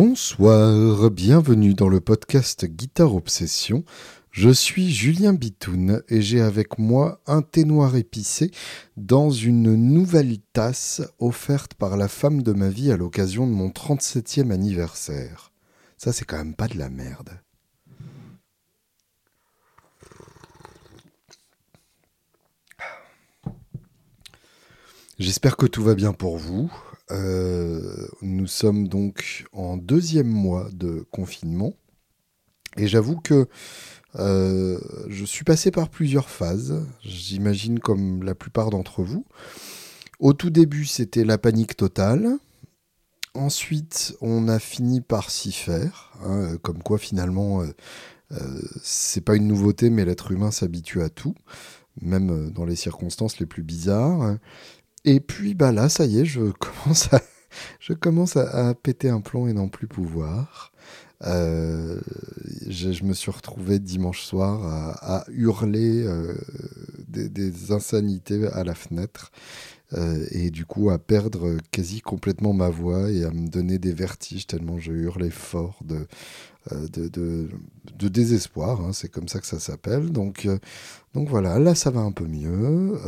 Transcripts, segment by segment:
Bonsoir, bienvenue dans le podcast Guitare Obsession. Je suis Julien Bitoun et j'ai avec moi un thé noir épicé dans une nouvelle tasse offerte par la femme de ma vie à l'occasion de mon 37e anniversaire. Ça, c'est quand même pas de la merde. J'espère que tout va bien pour vous. Euh, nous sommes donc en deuxième mois de confinement. Et j'avoue que euh, je suis passé par plusieurs phases, j'imagine comme la plupart d'entre vous. Au tout début, c'était la panique totale. Ensuite, on a fini par s'y faire, hein, comme quoi finalement, euh, c'est pas une nouveauté, mais l'être humain s'habitue à tout, même dans les circonstances les plus bizarres. Et puis bah là, ça y est, je commence à, je commence à, péter un plomb et non plus pouvoir. Euh, je, me suis retrouvé dimanche soir à, hurler euh, des, insanités à la fenêtre euh, et du coup à perdre quasi complètement ma voix et à me donner des vertiges tellement je hurlais fort de, de, de, désespoir. Hein, c'est comme ça que ça s'appelle. Donc, donc voilà, là ça va un peu mieux.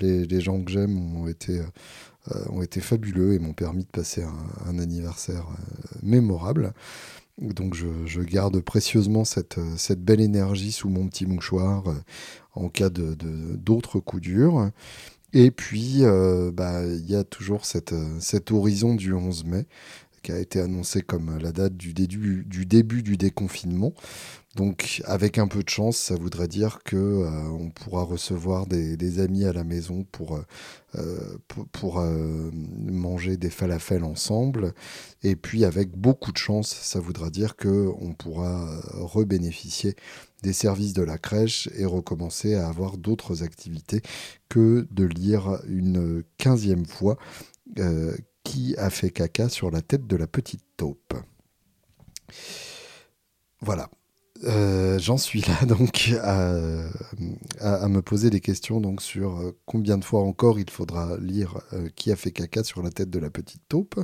Les, les, gens que j'aime ont été ont été fabuleux et m'ont permis de passer un, anniversaire mémorable. Donc je, garde précieusement cette, cette, belle énergie sous mon petit mouchoir euh, en cas de, d'autres coups durs. Et puis, euh, bah, il y a toujours cette, cet horizon du 11 mai a été annoncé comme la date du début du, début du déconfinement. Donc, avec un peu de chance, ça voudrait dire que euh, on pourra recevoir des, amis à la maison pour, euh, euh, pour, manger des falafels ensemble. Et puis, avec beaucoup de chance, ça voudra dire que on pourra rebénéficier des services de la crèche et recommencer à avoir d'autres activités que de lire une quinzième fois qui a fait caca sur la tête de la petite taupe. Voilà. Euh, j'en suis là donc à, me poser des questions donc sur euh, combien de fois encore il faudra lire euh, qui a fait caca sur la tête de la petite taupe.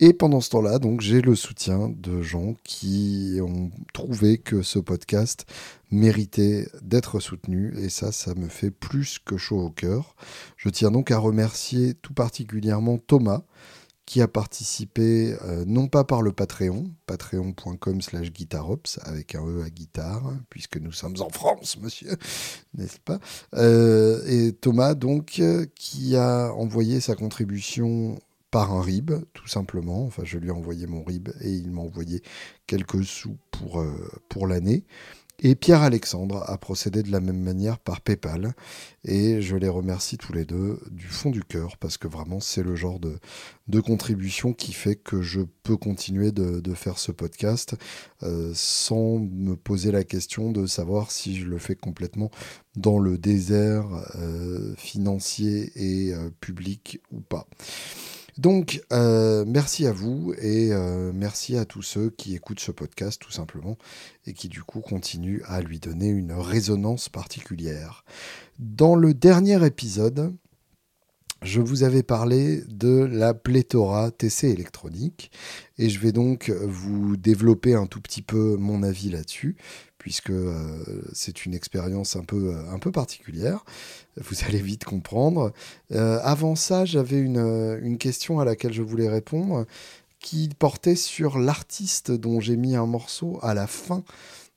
Et pendant ce temps-là, donc j'ai le soutien de gens qui ont trouvé que ce podcast méritait d'être soutenu et ça, ça me fait plus que chaud au cœur. Je tiens donc à remercier tout particulièrement Thomas qui a participé euh, non pas par le Patreon, patreon.com slash guitarops, avec un E à guitare, puisque nous sommes en France, monsieur, n'est-ce pas? Euh, Et Thomas, donc, qui a envoyé sa contribution par un RIB, tout simplement. Enfin, je lui ai envoyé mon RIB et il m'a envoyé quelques sous pour, euh, pour l'année. Et Pierre-Alexandre a procédé de la même manière par PayPal. Et je les remercie tous les deux du fond du cœur parce que vraiment c'est le genre de, de, contribution qui fait que je peux continuer de, de faire ce podcast euh, sans me poser la question de savoir si je le fais complètement dans le désert euh, financier et euh, public ou pas. Donc, euh, merci à vous et euh, merci à tous ceux qui écoutent ce podcast tout simplement et qui du coup continuent à lui donner une résonance particulière. Dans le dernier épisode, je vous avais parlé de la pléthora TC électronique et je vais donc vous développer un tout petit peu mon avis là-dessus puisque euh, c'est une expérience un peu, euh, un peu particulière. Vous allez vite comprendre. Euh, avant ça, j'avais une, une, question à laquelle je voulais répondre qui portait sur l'artiste dont j'ai mis un morceau à la fin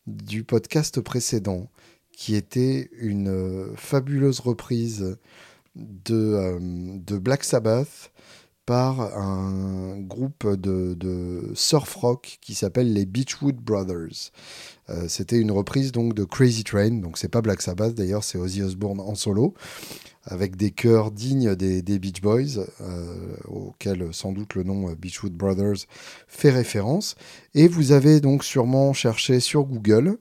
du podcast précédent, qui était une fabuleuse reprise de, de Black Sabbath par un groupe de, de surf rock qui s'appelle les Beachwood Brothers. Euh, c'était une reprise donc de Crazy Train, donc c'est pas Black Sabbath d'ailleurs, c'est Ozzy Osbourne en solo, avec des chœurs dignes des, Beach Boys, euh, auxquels sans doute le nom euh, Beachwood Brothers fait référence. Et vous avez donc sûrement cherché sur Google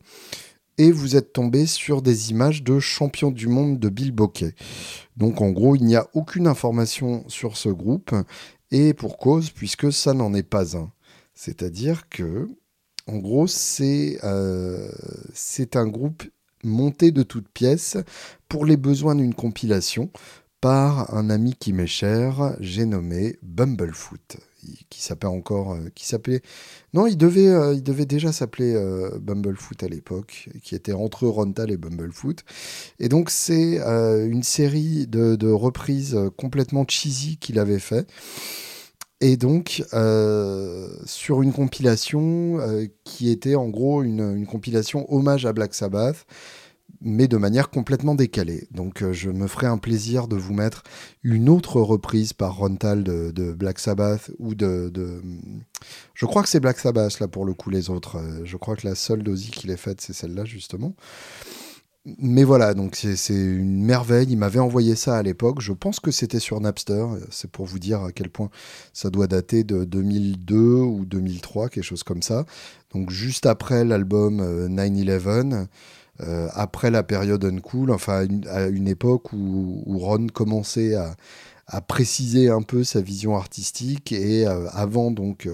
et vous êtes tombé sur des images de champion du monde de Bill Bokeh. Donc en gros, il n'y a aucune information sur ce groupe, et pour cause, puisque ça n'en est pas un. C'est-à-dire que en gros, euh, c'est un groupe monté de toutes pièces pour les besoins d'une compilation par un ami qui m'est cher, j'ai nommé Bumblefoot. qui s'appelait s'appelait, non, il devait, il devait déjà s'appeler Bumblefoot à l'époque, qui était entre Rontal et Bumblefoot. Et donc c'est une série de, de, reprises complètement cheesy qu'il avait fait. Et donc, sur une compilation qui était en gros une, compilation hommage à Black Sabbath, mais de manière complètement décalée. Donc euh, je me ferai un plaisir de vous mettre une autre reprise par Rontal de, Black Sabbath ou de, Je crois que c'est Black Sabbath là pour le coup les autres. Euh, je crois que la seule d'Ozzy qu'il ait faite c'est celle-là justement. Mais voilà, donc c'est une merveille. Il m'avait envoyé ça à l'époque. Je pense que c'était sur Napster. C'est pour vous dire à quel point ça doit dater de 2002 ou 2003, quelque chose comme ça. Donc juste après l'album 9-11. Euh, euh, après la période uncool, enfin à une, époque où, Ron commençait à, préciser un peu sa vision artistique et euh, avant donc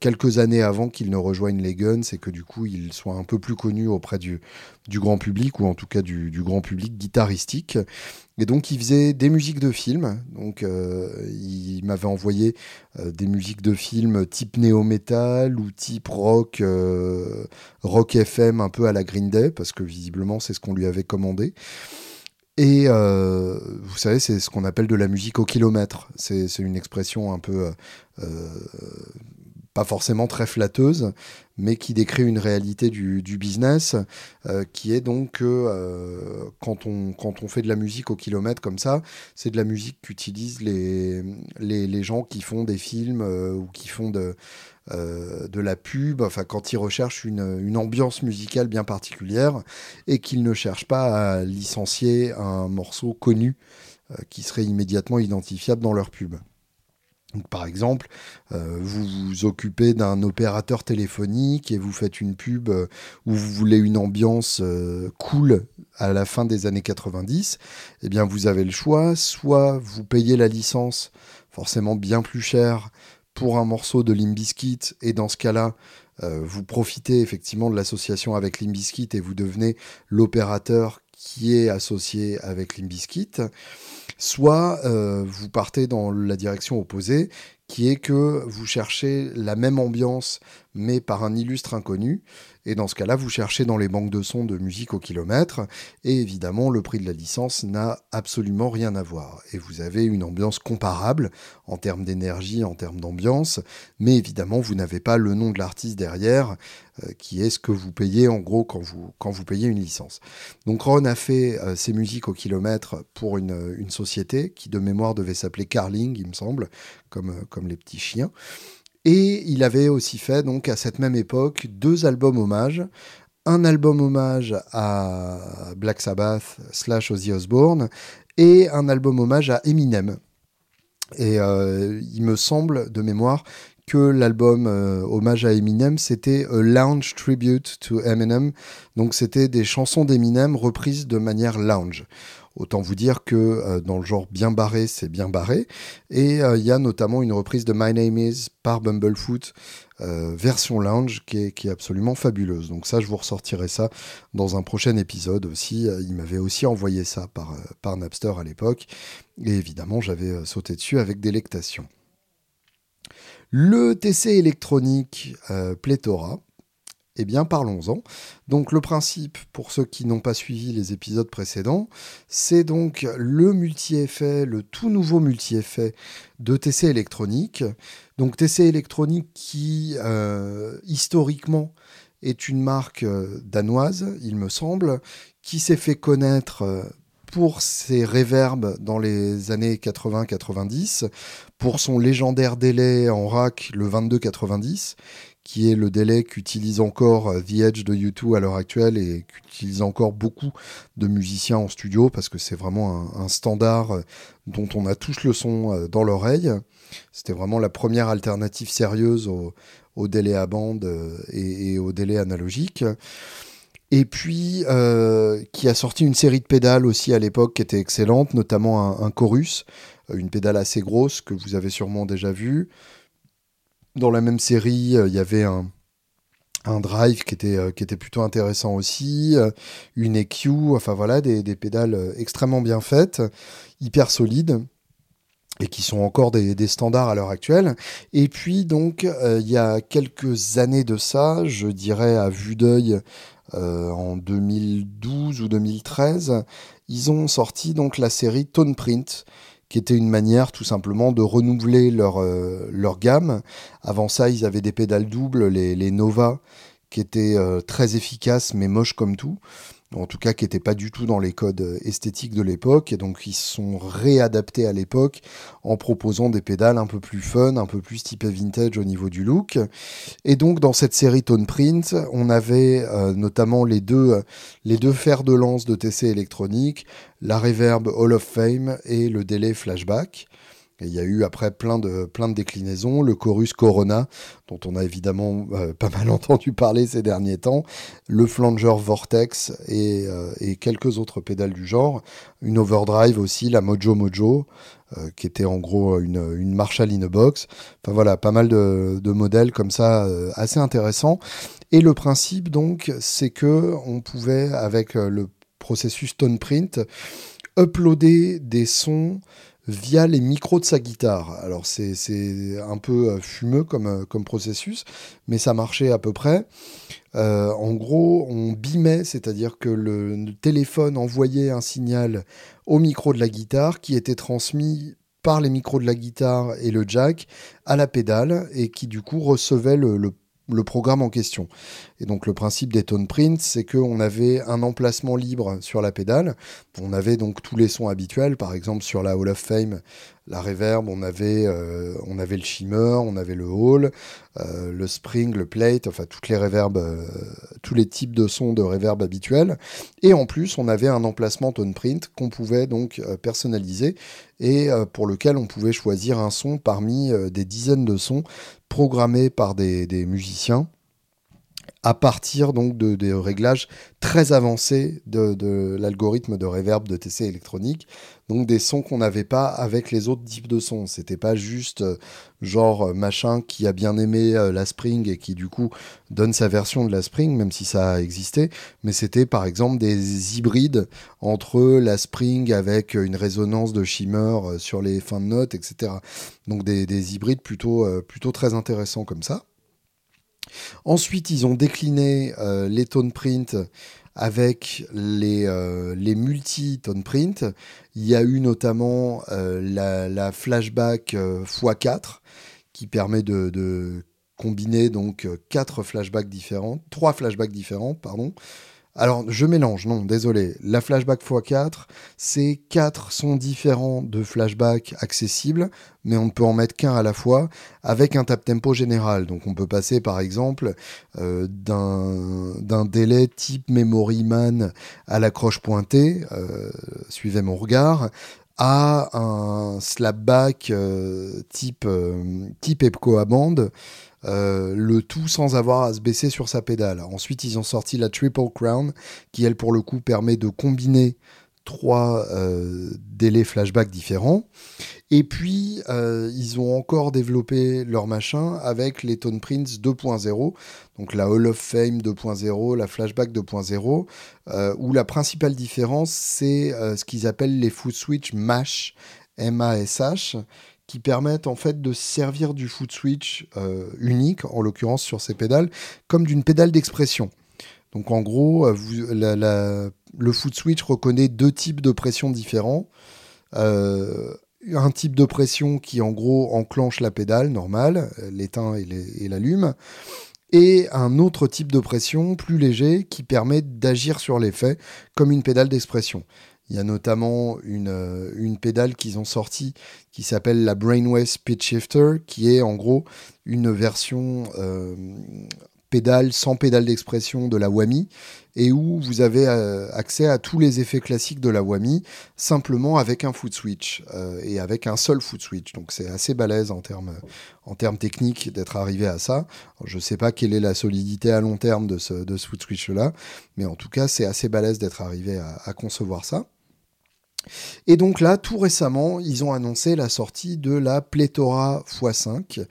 quelques années avant qu'il ne rejoigne les Guns et que du coup il soit un peu plus connu auprès du, grand public ou en tout cas du, grand public guitaristique et donc, il faisait des musiques de films. Donc, euh, il m'avait envoyé euh, des musiques de films type néo-metal ou type rock, euh, rock FM un peu à la Green Day, parce que visiblement, c'est ce qu'on lui avait commandé. Et vous savez, c'est ce qu'on appelle de la musique au kilomètre. C'est une expression un peu pas forcément très flatteuse, mais qui décrit une réalité du, business, euh, qui est donc que euh, quand, on, quand on fait de la musique au kilomètre comme ça, c'est de la musique qu'utilisent les, les, gens qui font des films euh, ou qui font de, de la pub, enfin quand ils recherchent une, une ambiance musicale bien particulière et qu'ils ne cherchent pas à licencier un morceau connu qui serait immédiatement identifiable dans leur pub par exemple, euh, vous vous occupez d'un opérateur téléphonique et vous faites une pub euh, où vous voulez une ambiance euh, cool à la fin des années 90, eh bien vous avez le choix, soit vous payez la licence forcément bien plus cher pour un morceau de Limbiskit et dans ce cas-là, vous profitez effectivement de l'association avec Limbiskit et vous devenez l'opérateur qui est associé avec Limbiskit soit euh, vous partez dans la direction opposée, qui est que vous cherchez la même ambiance, mais par un illustre inconnu, et dans ce cas-là, vous cherchez dans les banques de sons de musique au kilomètre. Et évidemment, le prix de la licence n'a absolument rien à voir. Et vous avez une ambiance comparable en termes d'énergie, en termes d'ambiance. Mais évidemment, vous n'avez pas le nom de l'artiste derrière, euh, qui est ce que vous payez en gros quand vous, quand vous payez une licence. Donc Ron a fait euh, ses musiques au kilomètre pour une, une société qui de mémoire devait s'appeler Carling, il me semble, comme, euh, comme les petits chiens. Et il avait aussi fait, donc, à cette même époque, deux albums hommages. Un album hommage à Black Sabbath slash Ozzy Osbourne et un album hommage à Eminem. Et euh, il me semble, de mémoire, que l'album euh, hommage à Eminem, c'était Lounge Tribute to Eminem. Donc c'était des chansons d'Eminem reprises de manière lounge. Autant vous dire que euh, dans le genre bien barré, c'est bien barré. Et euh, il y a notamment une reprise de My Name Is par Bumblefoot, euh, version lounge, qui est, absolument fabuleuse. Donc ça, je vous ressortirai ça dans un prochain épisode aussi. il m'avait aussi envoyé ça par, par Napster à l'époque. Et évidemment, j'avais sauté dessus avec délectation. Le TC électronique Pléthora, eh bien, parlons-en. Donc, le principe, pour ceux qui n'ont pas suivi les épisodes précédents, c'est donc le multi-effet, le tout nouveau multi-effet de TC électronique. Donc, TC électronique qui, euh, historiquement, est une marque euh, danoise, il me semble, qui s'est fait connaître euh, pour ses réverbes dans les années 80-90, pour son légendaire délai en rack le 22-90, qui est le délai qu'utilise encore euh, The Edge de U2 à l'heure actuelle et qu'utilise encore beaucoup de musiciens en studio parce que c'est vraiment un, standard euh, dont on a tous le son euh, dans l'oreille. C'était vraiment la première alternative sérieuse au, délai à bande et, au délai analogique. Et puis, qui a sorti une série de pédales aussi à l'époque qui était excellente, notamment un chorus, une pédale assez grosse que vous avez sûrement déjà vue. Dans la même série, euh, il y avait un, drive qui était, euh, qui était plutôt intéressant aussi, euh, une EQ, enfin voilà, des, pédales extrêmement bien faites, hyper solides. et qui sont encore des, standards à l'heure actuelle. Et puis donc, il y a quelques années de ça, je dirais à vue d'œil en 2012 ou 2013, ils ont sorti donc la série Tone Print, qui était une manière tout simplement de renouveler leur, euh, leur gamme. Avant ça, ils avaient des pédales doubles, les, les Nova, qui étaient très efficaces mais moches comme tout en tout cas qui n'étaient pas du tout dans les codes euh, esthétiques de l'époque, et donc ils se sont réadaptés à l'époque en proposant des pédales un peu plus fun, un peu plus typé vintage au niveau du look. Et donc dans cette série Tone Print, on avait euh, notamment les deux, euh, les deux fers de lance de TC électronique, la Reverb Hall of Fame et le délai flashback il y a eu après plein de, plein de déclinaisons, le chorus Corona, dont on a évidemment euh, pas mal entendu parler ces derniers temps, le flanger Vortex euh, et, quelques autres pédales du genre, une overdrive aussi, la Mojo Mojo, euh, qui était en gros une, une Marshall in a box. Enfin voilà, pas mal de, modèles comme ça assez intéressants. Et le principe donc, c'est que on pouvait avec le processus Tone Print uploader des sons via les micros de sa guitare. Alors c'est un peu euh, fumeux comme, euh, comme processus, mais ça marchait à peu près. Euh, en gros, on bimait, c'est-à-dire que le, téléphone envoyait un signal au micro de la guitare qui était transmis par les micros de la guitare et le jack à la pédale et qui du coup recevait le, le le programme en question. Et donc le principe des tone prints, c'est qu'on avait un emplacement libre sur la pédale. On avait donc tous les sons habituels, par exemple sur la Hall of Fame, la reverb, on avait, euh, on avait le shimmer, on avait le hall, euh, le spring, le plate, enfin toutes les reverbs, euh, tous les types de sons de reverb habituels. Et en plus, on avait un emplacement tone print qu'on pouvait donc personnaliser et pour lequel on pouvait choisir un son parmi des dizaines de sons programmés par des, musiciens à partir donc de, des réglages très avancés de, l'algorithme de reverb de TC électronique, donc des sons qu'on n'avait pas avec les autres types de sons. C'était pas juste euh, genre euh, machin qui a bien aimé euh, la Spring et qui du coup donne sa version de la Spring, même si ça a existé, mais c'était par exemple des hybrides entre la Spring avec une résonance de shimmer sur les fins de notes, etc. Donc des, hybrides plutôt, plutôt très intéressants comme ça. Ensuite, ils ont décliné les tone print avec les, euh, les multi-tone print. Il y a eu notamment euh, la, flashback x4 euh, qui permet de, combiner donc quatre flashbacks différents, trois flashbacks différents, pardon, alors, je mélange, non, désolé. La flashback x4, c'est quatre sons différents de flashback accessibles, mais on ne peut en mettre qu'un à la fois, avec un tap tempo général. Donc, on peut passer, par exemple, euh, d'un délai type Memory Man à la croche pointée, euh, suivez mon regard, à un slapback euh, type, type Epco à bande, euh, le tout sans avoir à se baisser sur sa pédale. Ensuite, ils ont sorti la Triple Crown, qui elle pour le coup permet de combiner trois euh, délais flashback différents. Et puis, euh, ils ont encore développé leur machin avec les Tone Prints 2.0, donc la Hall of Fame 2.0, la Flashback 2.0, où la principale différence, c'est ce qu'ils appellent les Foot Switch MASH, M-A-S-H, qui permettent en fait de servir du foot switch euh, unique, en l'occurrence sur ces pédales, comme d'une pédale d'expression. Donc en gros, euh, le foot switch reconnaît deux types de pression différents. Euh, un type de pression qui en gros enclenche la pédale normale, l'éteint et l'allume, et un autre type de pression plus léger qui permet d'agir sur l'effet comme une pédale d'expression. Il y a notamment une, euh, une pédale qu'ils ont sortie qui s'appelle la Brainwave Pitch Shifter, qui est en gros une version euh, pédale sans pédale d'expression de la Wami, et où vous avez euh, accès à tous les effets classiques de la Wami, simplement avec un foot switch, et avec un seul foot switch. Donc c'est assez balèze en termes, en termes techniques d'être arrivé à ça. je ne sais pas quelle est la solidité à long terme de ce, de foot switch-là, mais en tout cas c'est assez balèze d'être arrivé à concevoir ça. Et donc là, tout récemment, ils ont annoncé la sortie de la Pléthora x5.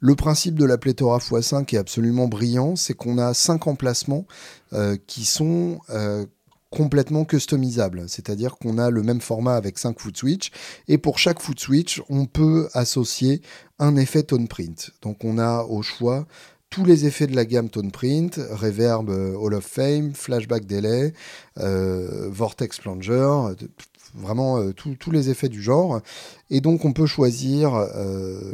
Le principe de la Pléthora x5 est absolument brillant, c'est qu'on a cinq emplacements euh, qui sont euh, complètement customisable, c'est-à-dire qu'on a le même format avec 5 foot switch et pour chaque foot switch, on peut associer un effet tone print. Donc on a au choix tous les effets de la gamme Tone Print, Reverb euh, Hall of Fame, Flashback Delay, Vortex Plunger, vraiment euh, tous les effets du genre. Et donc on peut choisir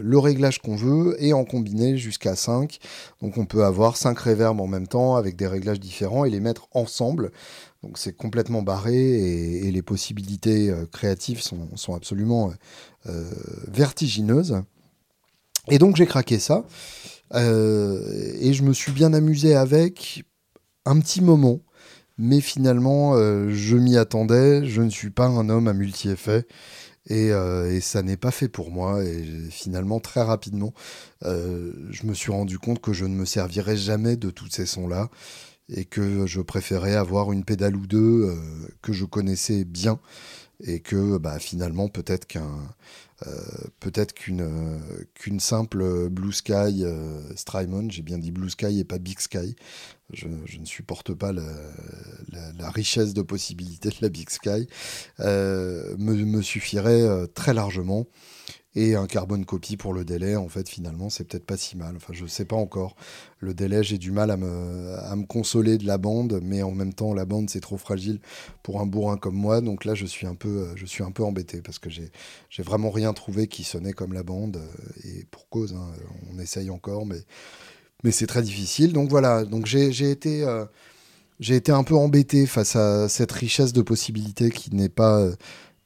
le réglage qu'on veut et en combiner jusqu'à 5. Donc on peut avoir 5 reverbs en même temps avec des réglages différents et les mettre ensemble. Donc c'est complètement barré et, les possibilités créatives sont, absolument vertigineuses. Et donc j'ai craqué ça. Euh, et je me suis bien amusé avec un petit moment. Mais finalement, euh, je m'y attendais. Je ne suis pas un homme à multi-effets. Et, euh, ça n'est pas fait pour moi. Et finalement, très rapidement, je me suis rendu compte que je ne me servirais jamais de tous ces sons-là et que je préférais avoir une pédale ou deux que je connaissais bien et que bah, finalement peut-être qu'un euh, peut-être qu'une euh, qu'une simple Blue Sky euh, Strymon, j'ai bien dit Blue Sky et pas Big Sky, je, ne supporte pas la, richesse de possibilités de la Big Sky, me, suffirait très largement et un carbone copie pour le délai, en fait, finalement, c'est peut-être pas si mal. Enfin, je sais pas encore. Le délai, j'ai du mal à me, à me consoler de la bande, mais en même temps, la bande, c'est trop fragile pour un bourrin comme moi. Donc là, je suis un peu, je suis un peu embêté parce que j'ai, vraiment rien trouvé qui sonnait comme la bande. Et pour cause, hein, on essaye encore, mais, mais c'est très difficile. Donc voilà. Donc j'ai, été, euh, j'ai été un peu embêté face à cette richesse de possibilités qui n'est pas euh,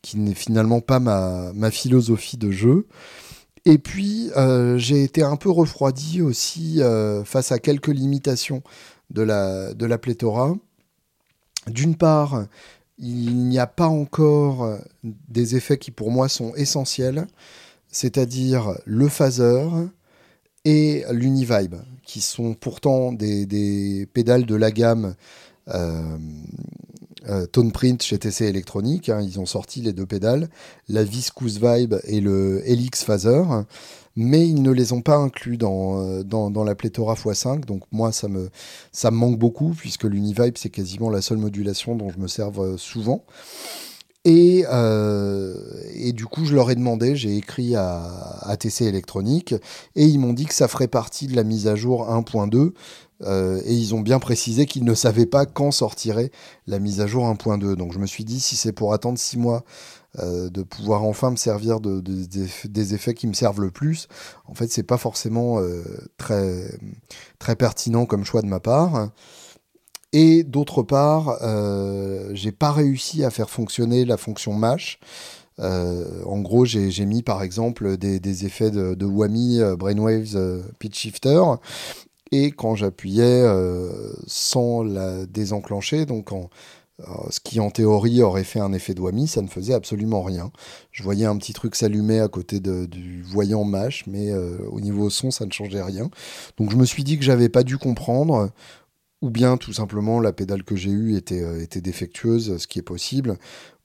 qui n'est finalement pas ma, philosophie de jeu. Et puis, euh, j'ai été un peu refroidi aussi euh, face à quelques limitations de la, de la pléthora. D'une part, il n'y a pas encore des effets qui pour moi sont essentiels, c'est-à-dire le phaser et l'univibe, qui sont pourtant des, des, pédales de la gamme euh, euh, Tone chez TC Electronic. Hein, ils ont sorti les deux pédales, la Viscous Vibe et le Helix Phaser, mais ils ne les ont pas inclus dans, euh, dans, la pléthora x5. Donc moi, ça me, ça me manque beaucoup, puisque l'Univibe, c'est quasiment la seule modulation dont je me serve euh, souvent. Et, et, du coup, je leur ai demandé, j'ai écrit à, à, TC Electronic, et ils m'ont dit que ça ferait partie de la mise à jour 1.2. Euh, et ils ont bien précisé qu'ils ne savaient pas quand sortirait la mise à jour 1.2. Donc je me suis dit, si c'est pour attendre 6 mois euh, de pouvoir enfin me servir de, des effets qui me servent le plus, en fait, c'est pas forcément euh, très, très pertinent comme choix de ma part. Et d'autre part, j'ai pas réussi à faire fonctionner la fonction Mash. en gros, j'ai mis par exemple des, effets de, de Whammy Brainwaves Pitch Shifter et quand j'appuyais euh, sans la désenclencher, donc euh, ce qui en théorie aurait fait un effet de ça ne faisait absolument rien. Je voyais un petit truc s'allumer à côté du voyant MASH, mais euh, au niveau son, ça ne changeait rien. Donc je me suis dit que j'avais pas dû comprendre, ou bien tout simplement la pédale que j'ai eue était défectueuse, ce qui est possible,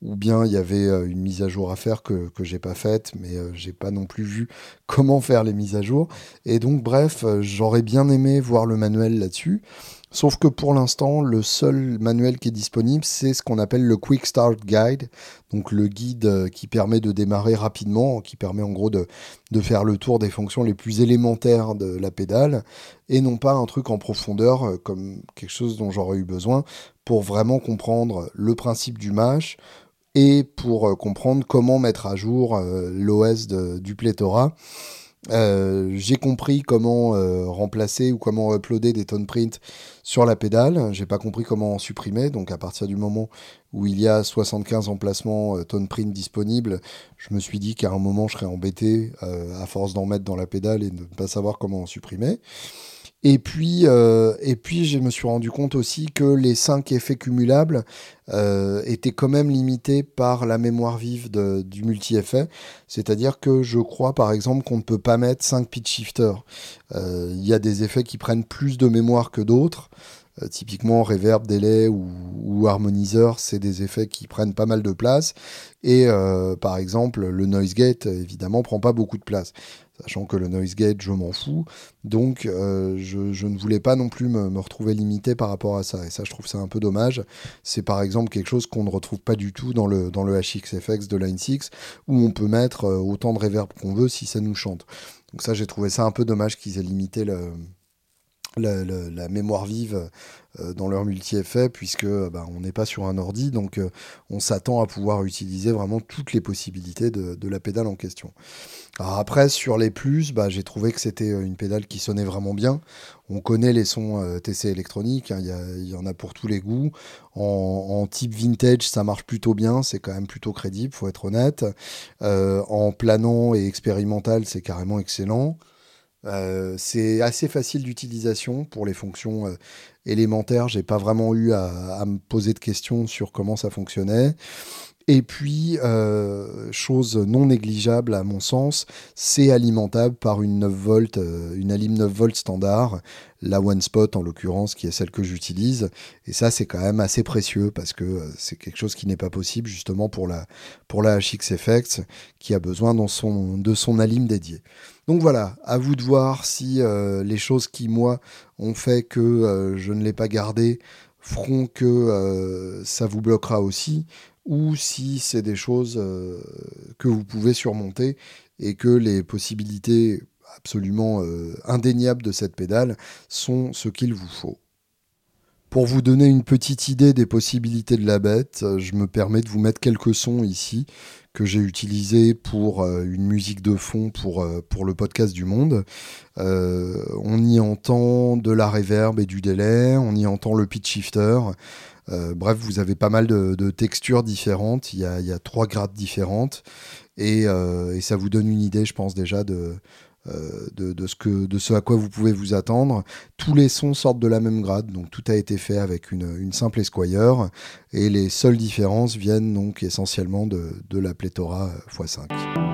ou bien il y avait euh, une mise à jour à faire que, que j'ai pas faite, mais euh, j'ai pas non plus vu comment faire les mises à jour. Et donc, bref, euh, j'aurais bien aimé voir le manuel là-dessus. Sauf que pour l'instant, le seul manuel qui est disponible, c'est ce qu'on appelle le Quick Start Guide, donc le guide qui permet de démarrer rapidement, qui permet en gros de, de, faire le tour des fonctions les plus élémentaires de la pédale, et non pas un truc en profondeur comme quelque chose dont j'aurais eu besoin pour vraiment comprendre le principe du mash, et pour euh, comprendre comment mettre à jour euh, l'OS du pléthora. Euh, j'ai compris comment remplacer ou comment uploader des tone print sur la pédale. J'ai pas compris comment en supprimer. Donc à partir du moment où il y a 75 emplacements tone print disponibles, je me suis dit qu'à un moment je serais embêté à force d'en mettre dans la pédale et de ne pas savoir comment en supprimer. Et puis, euh, et puis, je me suis rendu compte aussi que les 5 effets cumulables euh, étaient quand même limités par la mémoire vive du multi-effet. C'est-à-dire que je crois, par exemple, qu'on ne peut pas mettre 5 pitch shifters. Euh, il y a des effets qui prennent plus de mémoire que d'autres. typiquement, reverb, delay ou, ou harmoniseur, c'est des effets qui prennent pas mal de place. Et par exemple, le noise gate, évidemment, prend pas beaucoup de place. Sachant que le noise gate, je m'en fous. Donc, euh, je, ne voulais pas non plus me, retrouver limité par rapport à ça. Et ça, je trouve ça un peu dommage. C'est par exemple quelque chose qu'on ne retrouve pas du tout dans le, dans le HXFX de Line 6, où on peut mettre euh, autant de reverb qu'on veut si ça nous chante. Donc ça, j'ai trouvé ça un peu dommage qu'ils aient limité le, la, mémoire vive euh, dans leur multi-effet, puisque bah, on n'est pas sur un ordi, donc on s'attend à pouvoir utiliser vraiment toutes les possibilités de, la pédale en question. Après, sur les plus, bah, j'ai trouvé que c'était euh, une pédale qui sonnait vraiment bien. On connaît les sons euh, TC électroniques, hein, il y, en a pour tous les goûts. En, type vintage, ça marche plutôt bien, c'est quand même plutôt crédible, faut être honnête. Euh, en planant et expérimental, c'est carrément excellent. C'est assez facile d'utilisation pour les fonctions élémentaires. J'ai pas vraiment eu à, à, me poser de questions sur comment ça fonctionnait. Et puis, euh, chose non négligeable à mon sens, c'est alimentable par une 9 volts, euh, une Alim 9 volts standard, la One Spot en l'occurrence, qui est celle que j'utilise. Et ça, c'est quand même assez précieux parce que euh, c'est quelque chose qui n'est pas possible justement pour la, pour la HX qui a besoin son, de son Alim dédié. Donc voilà, à vous de voir si les choses qui, moi, ont fait que je ne l'ai pas gardé feront que ça vous bloquera aussi ou si c'est des choses euh, que vous pouvez surmonter et que les possibilités absolument euh, indéniables de cette pédale sont ce qu'il vous faut. Pour vous donner une petite idée des possibilités de la bête, je me permets de vous mettre quelques sons ici que j'ai utilisés pour euh, une musique de fond pour, pour le podcast du monde. on y entend de la reverb et du délai, on y entend le pitch shifter, bref, vous avez pas mal de, textures différentes. Il y, a, trois grades différentes. Euh, et, ça vous donne une idée, je pense, déjà de, euh, de, ce à quoi vous pouvez vous attendre. Tous les sons sortent de la même grade, donc tout a été fait avec une, simple Esquire. Et les seules différences viennent donc essentiellement de la pléthora x5.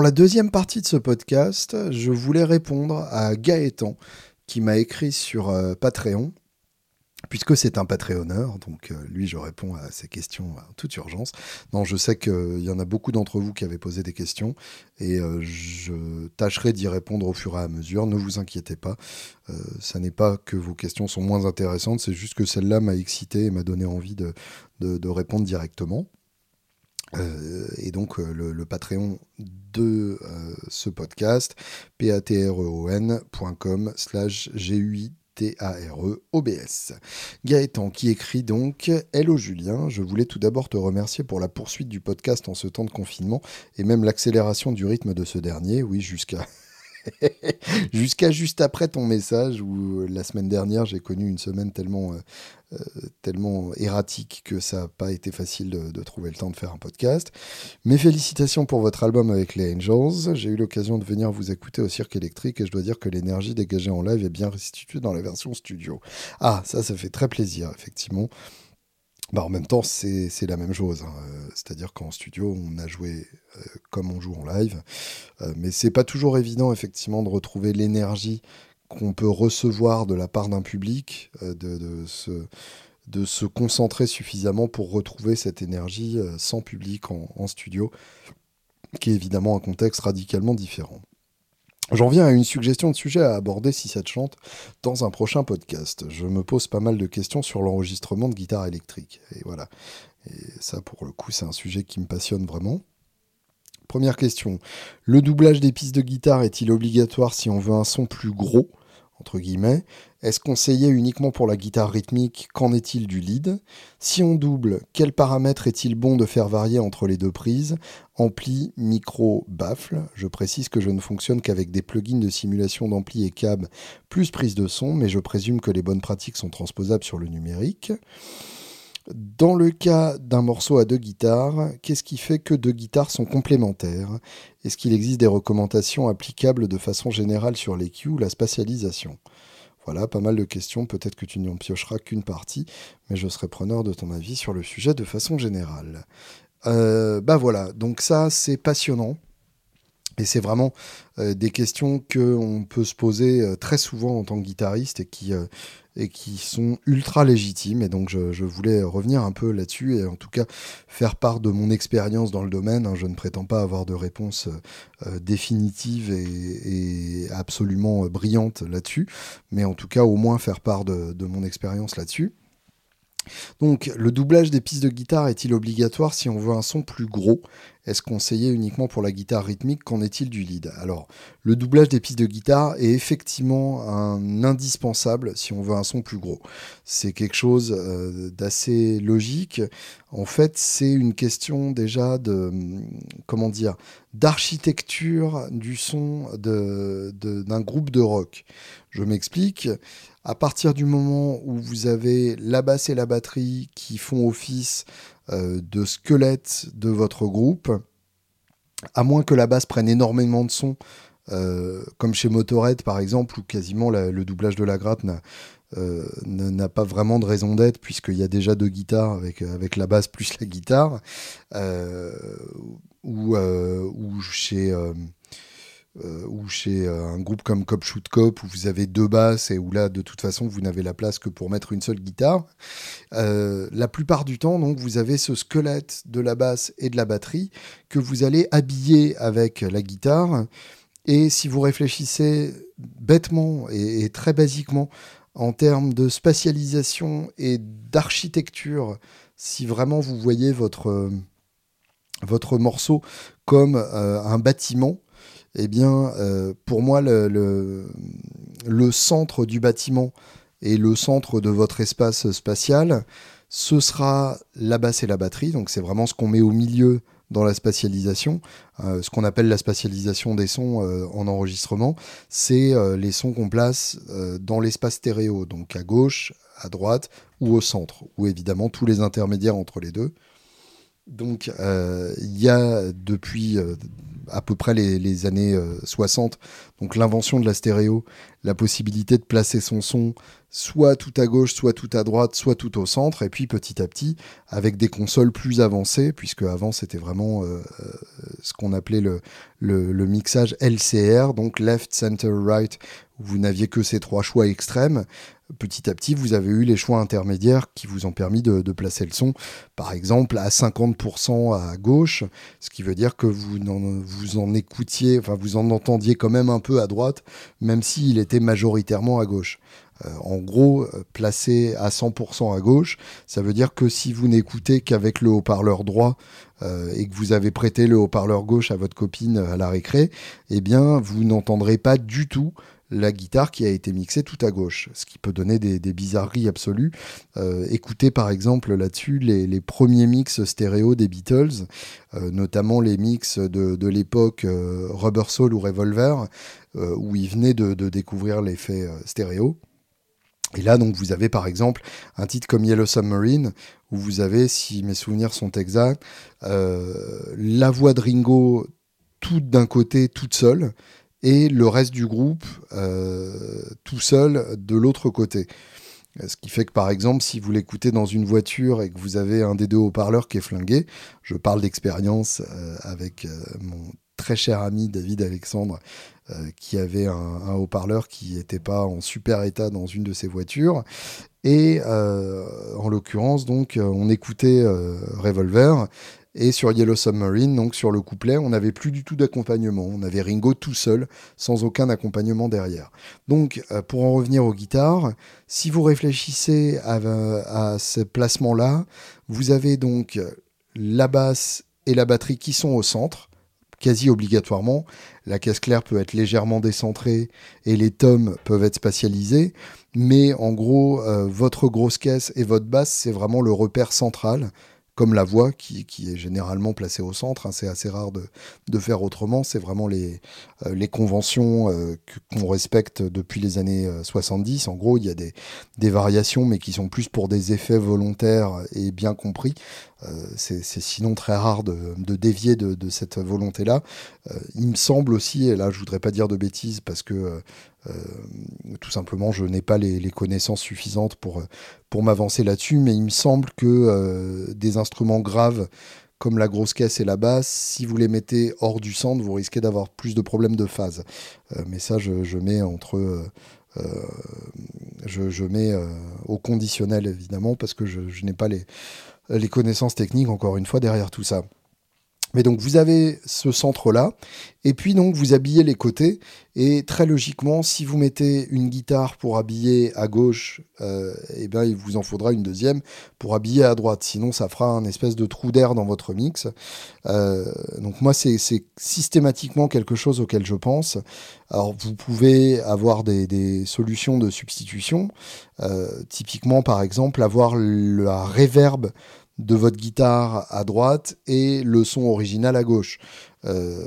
Pour la deuxième partie de ce podcast, je voulais répondre à Gaëtan qui m'a écrit sur euh, Patreon, puisque c'est un Patreonneur, donc euh, lui je réponds à ses questions en toute urgence. Non, je sais qu'il y en a beaucoup d'entre vous qui avaient posé des questions et euh, je tâcherai d'y répondre au fur et à mesure. Ne vous inquiétez pas, ça n'est pas que vos questions sont moins intéressantes, c'est juste que celle-là m'a excité et m'a donné envie de, de répondre directement. Euh, et donc euh, le, Patreon de euh, ce podcast, patreon.com slash g t a r e o b s. Gaëtan qui écrit donc Hello Julien, je voulais tout d'abord te remercier pour la poursuite du podcast en ce temps de confinement et même l'accélération du rythme de ce dernier, oui, jusqu'à Jusqu'à juste après ton message, où la semaine dernière, j'ai connu une semaine tellement, euh, euh, tellement erratique que ça n'a pas été facile de, trouver le temps de faire un podcast. Mes félicitations pour votre album avec les Angels. J'ai eu l'occasion de venir vous écouter au cirque électrique et je dois dire que l'énergie dégagée en live est bien restituée dans la version studio. Ah, ça, ça fait très plaisir, effectivement. Bah, en même temps, c'est la même chose. Hein. C'est-à-dire qu'en studio, on a joué euh, comme on joue en live. Euh, mais c'est pas toujours évident, effectivement, de retrouver l'énergie qu'on peut recevoir de la part d'un public, euh, de, se, concentrer suffisamment pour retrouver cette énergie sans public en studio, qui est évidemment un contexte radicalement différent. J'en viens à une suggestion de sujet à aborder si ça te chante dans un prochain podcast. Je me pose pas mal de questions sur l'enregistrement de guitare électrique. Et voilà. Et ça, pour le coup, c'est un sujet qui me passionne vraiment. Première question. Le doublage des pistes de guitare est-il obligatoire si on veut un son plus gros? Entre guillemets Est-ce conseillé uniquement pour la guitare rythmique? Qu'en est-il du lead? Si on double, quel paramètre est-il bon de faire varier entre les deux prises? Ampli, micro, baffle. Je précise que je ne fonctionne qu'avec des plugins de simulation d'ampli et cab plus prise de son, mais je présume que les bonnes pratiques sont transposables sur le numérique. Dans le cas d'un morceau à deux guitares, qu'est-ce qui fait que deux guitares sont complémentaires? Est-ce qu'il existe des recommandations applicables de façon générale sur les cues ou la spatialisation? Voilà, pas mal de questions. Peut-être que tu n'en piocheras qu'une partie, mais je serai preneur de ton avis sur le sujet de façon générale. Euh, bah voilà, donc ça c'est passionnant. Et c'est vraiment euh, des questions qu'on peut se poser euh, très souvent en tant que guitariste et qui, qui sont ultra légitimes. Et donc je, voulais revenir un peu là-dessus et en tout cas faire part de mon expérience dans le domaine. Hein. Je ne prétends pas avoir de réponse euh, définitive et, absolument euh, brillante là-dessus, mais en tout cas au moins faire part de, de mon expérience là-dessus. Donc, le doublage des pistes de guitare est-il obligatoire si on veut un son plus gros? Est-ce conseillé uniquement pour la guitare rythmique? Qu'en est-il du lead? Alors, le doublage des pistes de guitare est effectivement un indispensable si on veut un son plus gros. C'est quelque chose euh, d'assez logique. En fait, c'est une question déjà de, comment dire, d'architecture du son d'un groupe de rock. Je m'explique. À partir du moment où vous avez la basse et la batterie qui font office euh, de squelette de votre groupe, à moins que la basse prenne énormément de son, euh, comme chez Motorhead par exemple, où quasiment le doublage de la gratte euh, n'a pas vraiment de raison d'être puisqu'il y a déjà deux guitares avec, avec la basse plus la guitare, ou, ou chez euh, ou chez euh, un groupe comme Cop Shoot Cop où vous avez deux basses et où là de toute façon vous n'avez la place que pour mettre une seule guitare. Euh, la plupart du temps donc vous avez ce squelette de la basse et de la batterie que vous allez habiller avec la guitare et si vous réfléchissez bêtement et, très basiquement en termes de spatialisation et d'architecture, si vraiment vous voyez votre votre morceau comme un bâtiment, eh bien, euh, pour moi, le, centre du bâtiment et le centre de votre espace spatial, ce sera la basse et la batterie. Donc, c'est vraiment ce qu'on met au milieu dans la spatialisation. Euh, ce qu'on appelle la spatialisation des sons euh, en enregistrement, c'est les sons qu'on place dans l'espace stéréo, donc à gauche, à droite ou au centre, ou évidemment tous les intermédiaires entre les deux. Donc, il y a depuis à peu près les, années 60. Donc l'invention de la stéréo, la possibilité de placer son son soit tout à gauche, soit tout à droite, soit tout au centre, et puis petit à petit, avec des consoles plus avancées, puisque avant c'était vraiment euh, euh, ce qu'on appelait le, mixage LCR, donc left, center, right, où vous n'aviez que ces trois choix extrêmes. Petit à petit, vous avez eu les choix intermédiaires qui vous ont permis de, placer le son, par exemple, à 50% à gauche, ce qui veut dire que vous vous en écoutiez, enfin, vous en entendiez quand même un peu à droite, même s'il était majoritairement à gauche. Euh, en gros, euh, placé à 100% à gauche, ça veut dire que si vous n'écoutez qu'avec le haut-parleur droit euh, et que vous avez prêté le haut-parleur gauche à votre copine à la récré, eh bien, vous n'entendrez pas du tout la guitare qui a été mixée tout à gauche, ce qui peut donner des, bizarreries absolues. Euh, écoutez par exemple là-dessus les, premiers mix stéréo des Beatles, euh, notamment les mix de, l'époque euh, Rubber Soul ou Revolver, où ils venaient de, découvrir l'effet stéréo. Et là, donc, vous avez par exemple un titre comme Yellow Submarine, où vous avez, si mes souvenirs sont exacts, la voix de Ringo toute d'un côté, toute seule, et le reste du groupe euh, tout seul de l'autre côté. Ce qui fait que par exemple, si vous l'écoutez dans une voiture et que vous avez un des deux haut-parleurs qui est flingué, je parle d'expérience euh, avec euh, mon très cher ami David Alexandre, qui avait un, haut-parleur qui n'était pas en super état dans une de ses voitures. Et en l'occurrence, donc, on écoutait Revolver et sur Yellow Submarine, donc sur le couplet, on n'avait plus du tout d'accompagnement. On avait Ringo tout seul, sans aucun accompagnement derrière. Donc, euh, pour en revenir aux guitares, si vous réfléchissez à, ce placement-là, vous avez donc la basse et la batterie qui sont au centre, quasi obligatoirement, la caisse claire peut être légèrement décentrée et les tomes peuvent être spatialisés, mais en gros, euh, votre grosse caisse et votre basse, c'est vraiment le repère central comme la voix qui, est généralement placée au centre. Hein. c'est assez rare de, faire autrement. C'est vraiment les, euh, conventions euh, qu'on respecte depuis les années 70. En gros, il y a des, variations, mais qui sont plus pour des effets volontaires et bien compris. C'est sinon très rare de, dévier de, cette volonté-là. il me semble aussi, et là je voudrais pas dire de bêtises parce que euh, tout simplement, je n'ai pas les, connaissances suffisantes pour, pour m'avancer là-dessus, mais il me semble que euh, des instruments graves comme la grosse caisse et la basse, si vous les mettez hors du centre, vous risquez d'avoir plus de problèmes de phase. Euh, mais ça, je, mets entre... je, mets au conditionnel, évidemment, parce que je n'ai pas les, les connaissances techniques, encore une fois, derrière tout ça. Mais donc vous avez ce centre-là, et puis donc vous habillez les côtés, et très logiquement, si vous mettez une guitare pour habiller à gauche, euh, eh bien il vous en faudra une deuxième pour habiller à droite, sinon ça fera un espèce de trou d'air dans votre mix. Euh, donc moi c'est systématiquement quelque chose auquel je pense. Alors vous pouvez avoir des, solutions de substitution, euh, typiquement par exemple avoir la reverb de votre guitare à droite et le son original à gauche. Euh,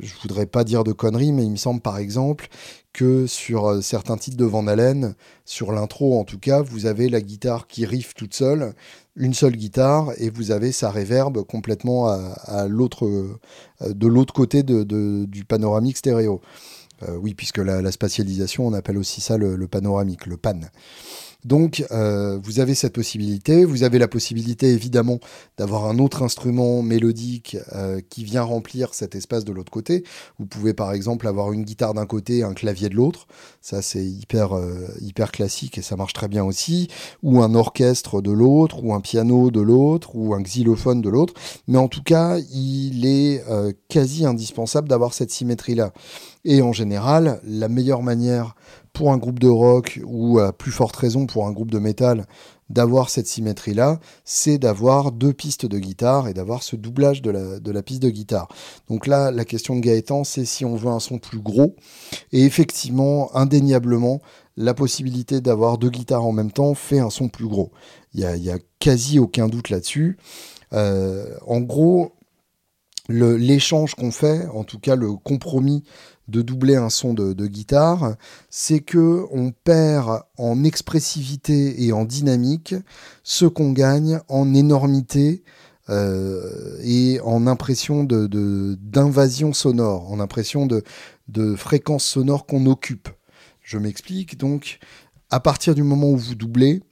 je voudrais pas dire de conneries, mais il me semble par exemple que sur euh, certains titres de Van Halen, sur l'intro en tout cas, vous avez la guitare qui riff toute seule, une seule guitare, et vous avez sa réverbe complètement à, l'autre, euh, de l'autre côté de, du panoramique stéréo. Euh, oui, puisque la, spatialisation, on appelle aussi ça le, le panoramique, le pan. Donc, euh, vous avez cette possibilité. Vous avez la possibilité, évidemment, d'avoir un autre instrument mélodique euh, qui vient remplir cet espace de l'autre côté. Vous pouvez, par exemple, avoir une guitare d'un côté et un clavier de l'autre. Ça, c'est hyper, euh, hyper classique et ça marche très bien aussi. Ou un orchestre de l'autre, ou un piano de l'autre, ou un xylophone de l'autre. Mais en tout cas, il est quasi indispensable d'avoir cette symétrie-là. Et en général, la meilleure manière pour un groupe de rock ou à plus forte raison pour un groupe de métal d'avoir cette symétrie-là, c'est d'avoir deux pistes de guitare et d'avoir ce doublage de la, piste de guitare. Donc là, la question de Gaëtan, c'est si on veut un son plus gros. Et effectivement, indéniablement, la possibilité d'avoir deux guitares en même temps fait un son plus gros. Il n'y a, a, quasi aucun doute là-dessus. Euh, en gros, l'échange qu'on fait, en tout cas le compromis de doubler un son de, guitare, c'est que on perd en expressivité et en dynamique ce qu'on gagne en énormité euh, et en impression d'invasion sonore, en impression de, de fréquence sonore qu'on occupe. Je m'explique. Donc, à partir du moment où vous doublez,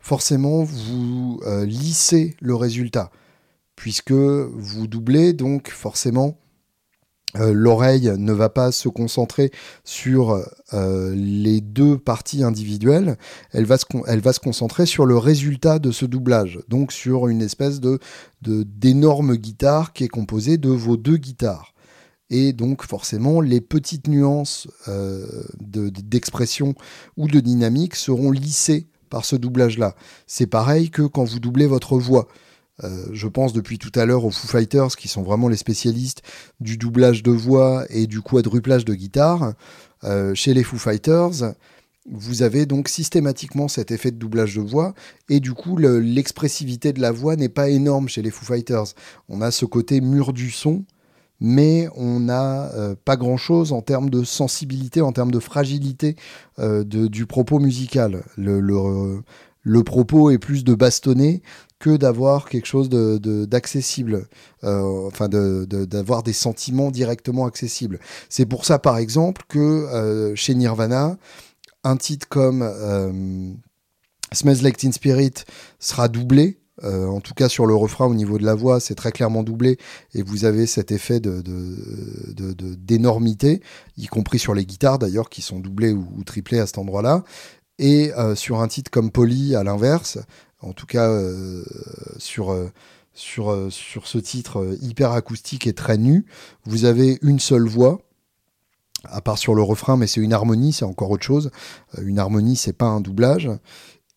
forcément, vous euh, lissez le résultat, puisque vous doublez, donc forcément, euh, l'oreille ne va pas se concentrer sur euh, les deux parties individuelles, elle va, se concentrer sur le résultat de ce doublage, donc sur une espèce de d'énorme guitare qui est composée de vos deux guitares. Et donc forcément, les petites nuances euh, d'expression ou de dynamique seront lissées par ce doublage-là. C'est pareil que quand vous doublez votre voix. Euh, je pense depuis tout à l'heure aux Foo Fighters, qui sont vraiment les spécialistes du doublage de voix et du quadruplage de guitare. Euh, chez les Foo Fighters, vous avez donc systématiquement cet effet de doublage de voix, et du coup, l'expressivité de la voix n'est pas énorme chez les Foo Fighters. On a ce côté mur du son, mais on n'a euh, pas grand-chose en termes de sensibilité, en termes de fragilité du propos musical. Le, le, propos est plus de bastonner que d'avoir quelque chose d'accessible, de, euh, enfin d'avoir des sentiments directement accessibles. C'est pour ça, par exemple, que euh, chez Nirvana, un titre comme euh, Smells Like Teen Spirit sera doublé. en tout cas, sur le refrain, au niveau de la voix, c'est très clairement doublé et vous avez cet effet d'énormité, de, y compris sur les guitares d'ailleurs, qui sont doublées ou, ou triplées à cet endroit-là. Et sur un titre comme Polly, à l'inverse, en tout cas euh, sur, euh, euh, sur ce titre hyper acoustique et très nu, vous avez une seule voix à part sur le refrain, mais c'est une harmonie, c'est encore autre chose. une harmonie, c'est pas un doublage.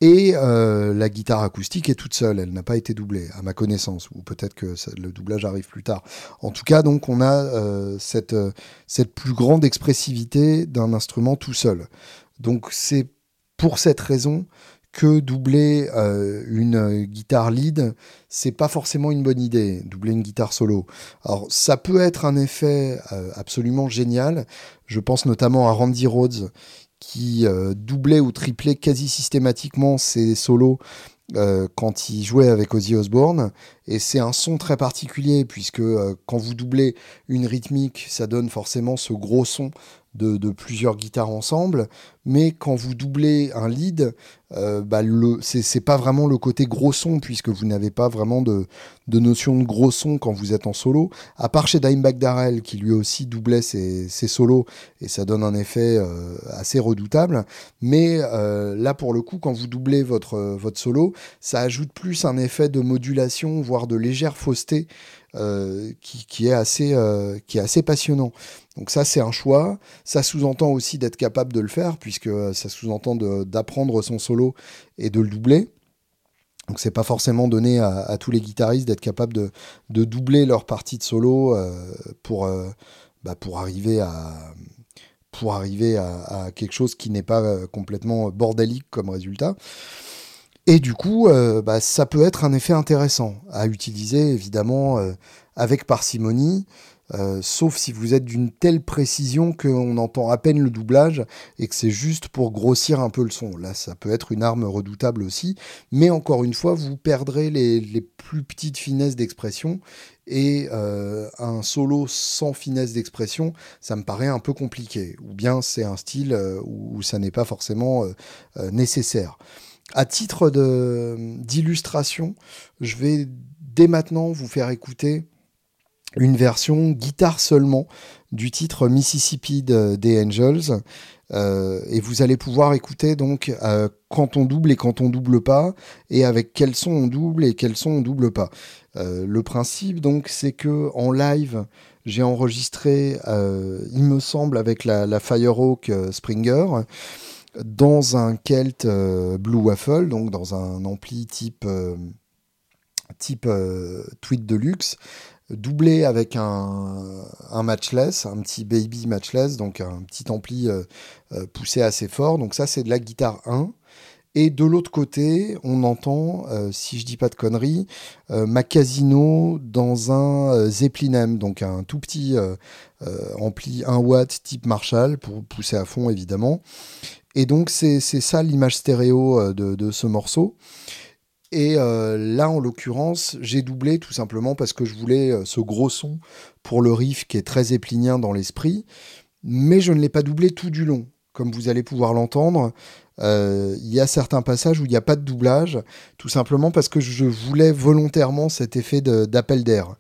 Et la guitare acoustique est toute seule, elle n'a pas été doublée, à ma connaissance, ou peut-être que le doublage arrive plus tard. En tout cas, donc, on a cette, cette plus grande expressivité d'un instrument tout seul. Donc, c'est pour cette raison que doubler une guitare lead, c'est pas forcément une bonne idée, doubler une guitare solo. Alors, ça peut être un effet absolument génial. Je pense notamment à Randy Rhodes, qui euh, doublait ou triplait quasi systématiquement ses solos euh, quand il jouait avec Ozzy Osbourne. Et c'est un son très particulier, puisque euh, quand vous doublez une rythmique, ça donne forcément ce gros son de, plusieurs guitares ensemble, mais quand vous doublez un lead, euh, bah c'est, pas vraiment le côté gros son, puisque vous n'avez pas vraiment de, notion de gros son quand vous êtes en solo, à part chez Dimebag Darrell, qui lui aussi doublait ses, solos, et ça donne un effet euh, assez redoutable, mais euh, là pour le coup, quand vous doublez votre, votre solo, ça ajoute plus un effet de modulation, voire de légère fausseté, est assez, qui est assez passionnant. Donc ça, c'est un choix. Ça sous-entend aussi d'être capable de le faire, puisque euh, ça sous-entend d'apprendre son solo et de le doubler. Donc c'est pas forcément donné à, tous les guitaristes d'être capables de, doubler leur partie de solo euh, pour, euh, bah, pour arriver à pour arriver à, quelque chose qui n'est pas complètement bordélique comme résultat. Et du coup, bah, ça peut être un effet intéressant à utiliser évidemment avec parcimonie. Euh, sauf si vous êtes d'une telle précision qu'on entend à peine le doublage et que c'est juste pour grossir un peu le son. Là, ça peut être une arme redoutable aussi, mais encore une fois, vous perdrez les, plus petites finesses d'expression et euh, un solo sans finesse d'expression, ça me paraît un peu compliqué. Ou bien c'est un style euh, où, ça n'est pas forcément nécessaire. À titre d'illustration, je vais dès maintenant vous faire écouter une version guitare seulement du titre Mississippi des Angels. Euh, et vous allez pouvoir écouter donc euh, quand on double et quand on double pas, et avec quel son on double et quel son on double pas. Euh, le principe donc c'est que en live j'ai enregistré, il me semble, avec la Firehawk Springer dans un Kelt Blue Waffle, donc dans un ampli type type Tweet Deluxe, doublé avec un, matchless, un petit baby matchless, donc un petit ampli euh, euh, poussé assez fort. Donc ça, c'est de la guitare 1. Et de l'autre côté, on entend, euh, si je dis pas de conneries, ma casino dans un Zeppelin donc un tout petit ampli 1 watt type Marshall pour pousser à fond évidemment. Et donc c'est ça l'image stéréo de, de, ce morceau. Et euh, là, en l'occurrence, j'ai doublé tout simplement parce que je voulais euh, ce gros son pour le riff qui est très éplinien dans l'esprit, mais je ne l'ai pas doublé tout du long. Comme vous allez pouvoir l'entendre, euh, il y a certains passages où il n'y a pas de doublage, tout simplement parce que je voulais volontairement cet effet d'appel d'air.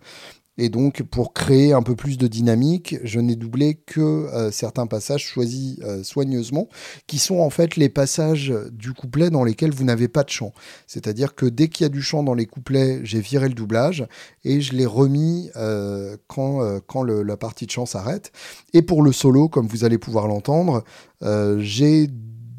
Et donc, pour créer un peu plus de dynamique, je n'ai doublé que euh, certains passages choisis euh, soigneusement, qui sont en fait les passages du couplet dans lesquels vous n'avez pas de chant. C'est-à-dire que dès qu'il y a du chant dans les couplets, j'ai viré le doublage et je l'ai remis euh, quand, quand la partie de chant s'arrête. Et pour le solo, comme vous allez pouvoir l'entendre, j'ai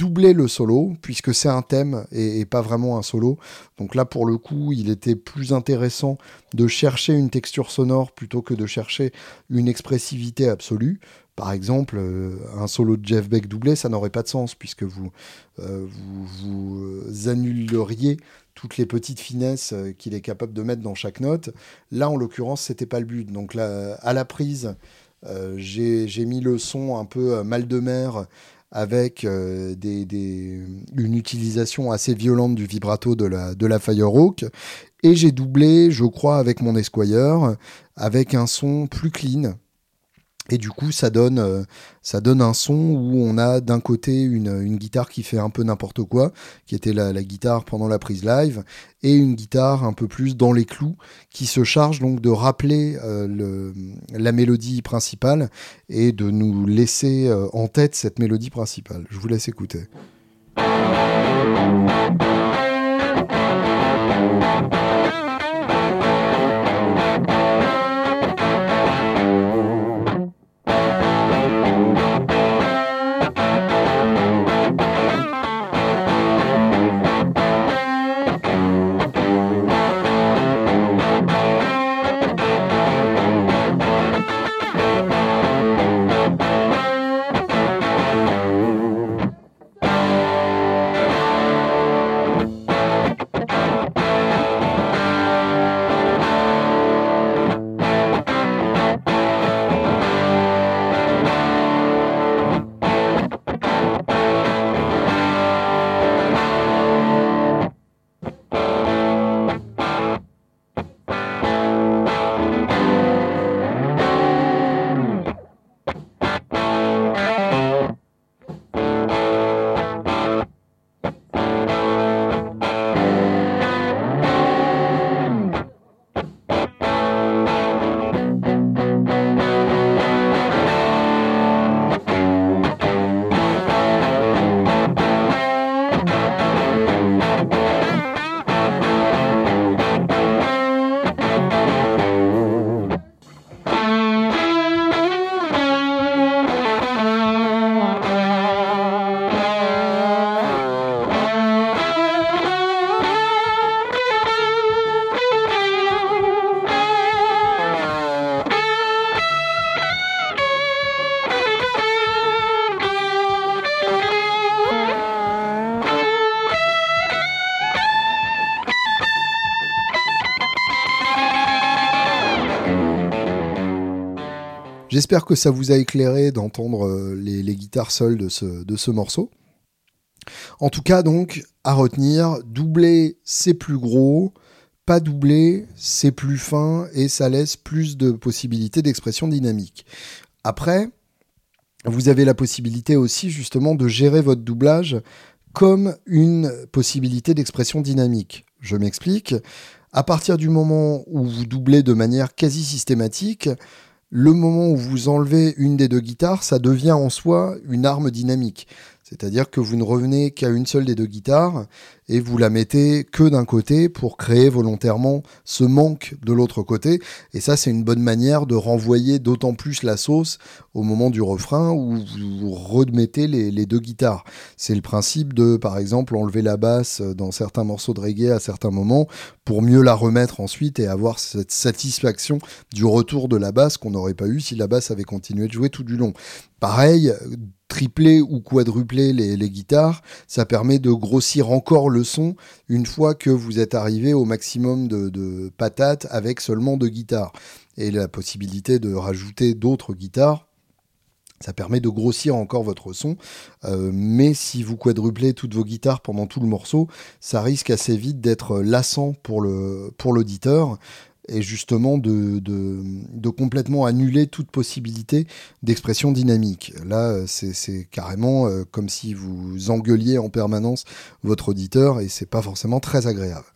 doubler le solo, puisque c'est un thème et, pas vraiment un solo. Donc là, pour le coup, il était plus intéressant de chercher une texture sonore plutôt que de chercher une expressivité absolue. Par exemple, euh, un solo de Jeff Beck doublé, ça n'aurait pas de sens, puisque vous, euh, vous, annuleriez toutes les petites finesses euh, qu'il est capable de mettre dans chaque note. Là, en l'occurrence, c'était pas le but. Donc là, à la prise, j'ai mis le son un peu mal de mer avec euh, une utilisation assez violente du vibrato de la, de Firehawk. Et j'ai doublé, je crois, avec mon Esquire, avec un son plus clean, et du coup, ça donne, euh, ça donne un son où on a d'un côté une, guitare qui fait un peu n'importe quoi, qui était la, guitare pendant la prise live, et une guitare un peu plus dans les clous, qui se charge donc de rappeler euh, la mélodie principale et de nous laisser euh, en tête cette mélodie principale. Je vous laisse écouter. J'espère que ça vous a éclairé d'entendre les, guitares seules de ce morceau. En tout cas, donc, à retenir, doubler, c'est plus gros, pas doubler, c'est plus fin et ça laisse plus de possibilités d'expression dynamique. Après, vous avez la possibilité aussi justement de gérer votre doublage comme une possibilité d'expression dynamique. Je m'explique. À partir du moment où vous doublez de manière quasi systématique, le moment où vous enlevez une des deux guitares, ça devient en soi une arme dynamique. C'est-à-dire que vous ne revenez qu'à une seule des deux guitares et vous la mettez que d'un côté pour créer volontairement ce manque de l'autre côté. Et ça, c'est une bonne manière de renvoyer d'autant plus la sauce au moment du refrain où vous remettez les, deux guitares. C'est le principe de, par exemple, enlever la basse dans certains morceaux de reggae à certains moments pour mieux la remettre ensuite et avoir cette satisfaction du retour de la basse qu'on n'aurait pas eu si la basse avait continué de jouer tout du long. Pareil, tripler ou quadrupler les, guitares, ça permet de grossir encore le son une fois que vous êtes arrivé au maximum de, patates avec seulement deux guitares. Et la possibilité de rajouter d'autres guitares, ça permet de grossir encore votre son. Euh, mais si vous quadruplez toutes vos guitares pendant tout le morceau, ça risque assez vite d'être lassant pour l'auditeur. Pour et justement de, complètement annuler toute possibilité d'expression dynamique. Là, c'est carrément euh, comme si vous engueuliez en permanence votre auditeur et c'est pas forcément très agréable.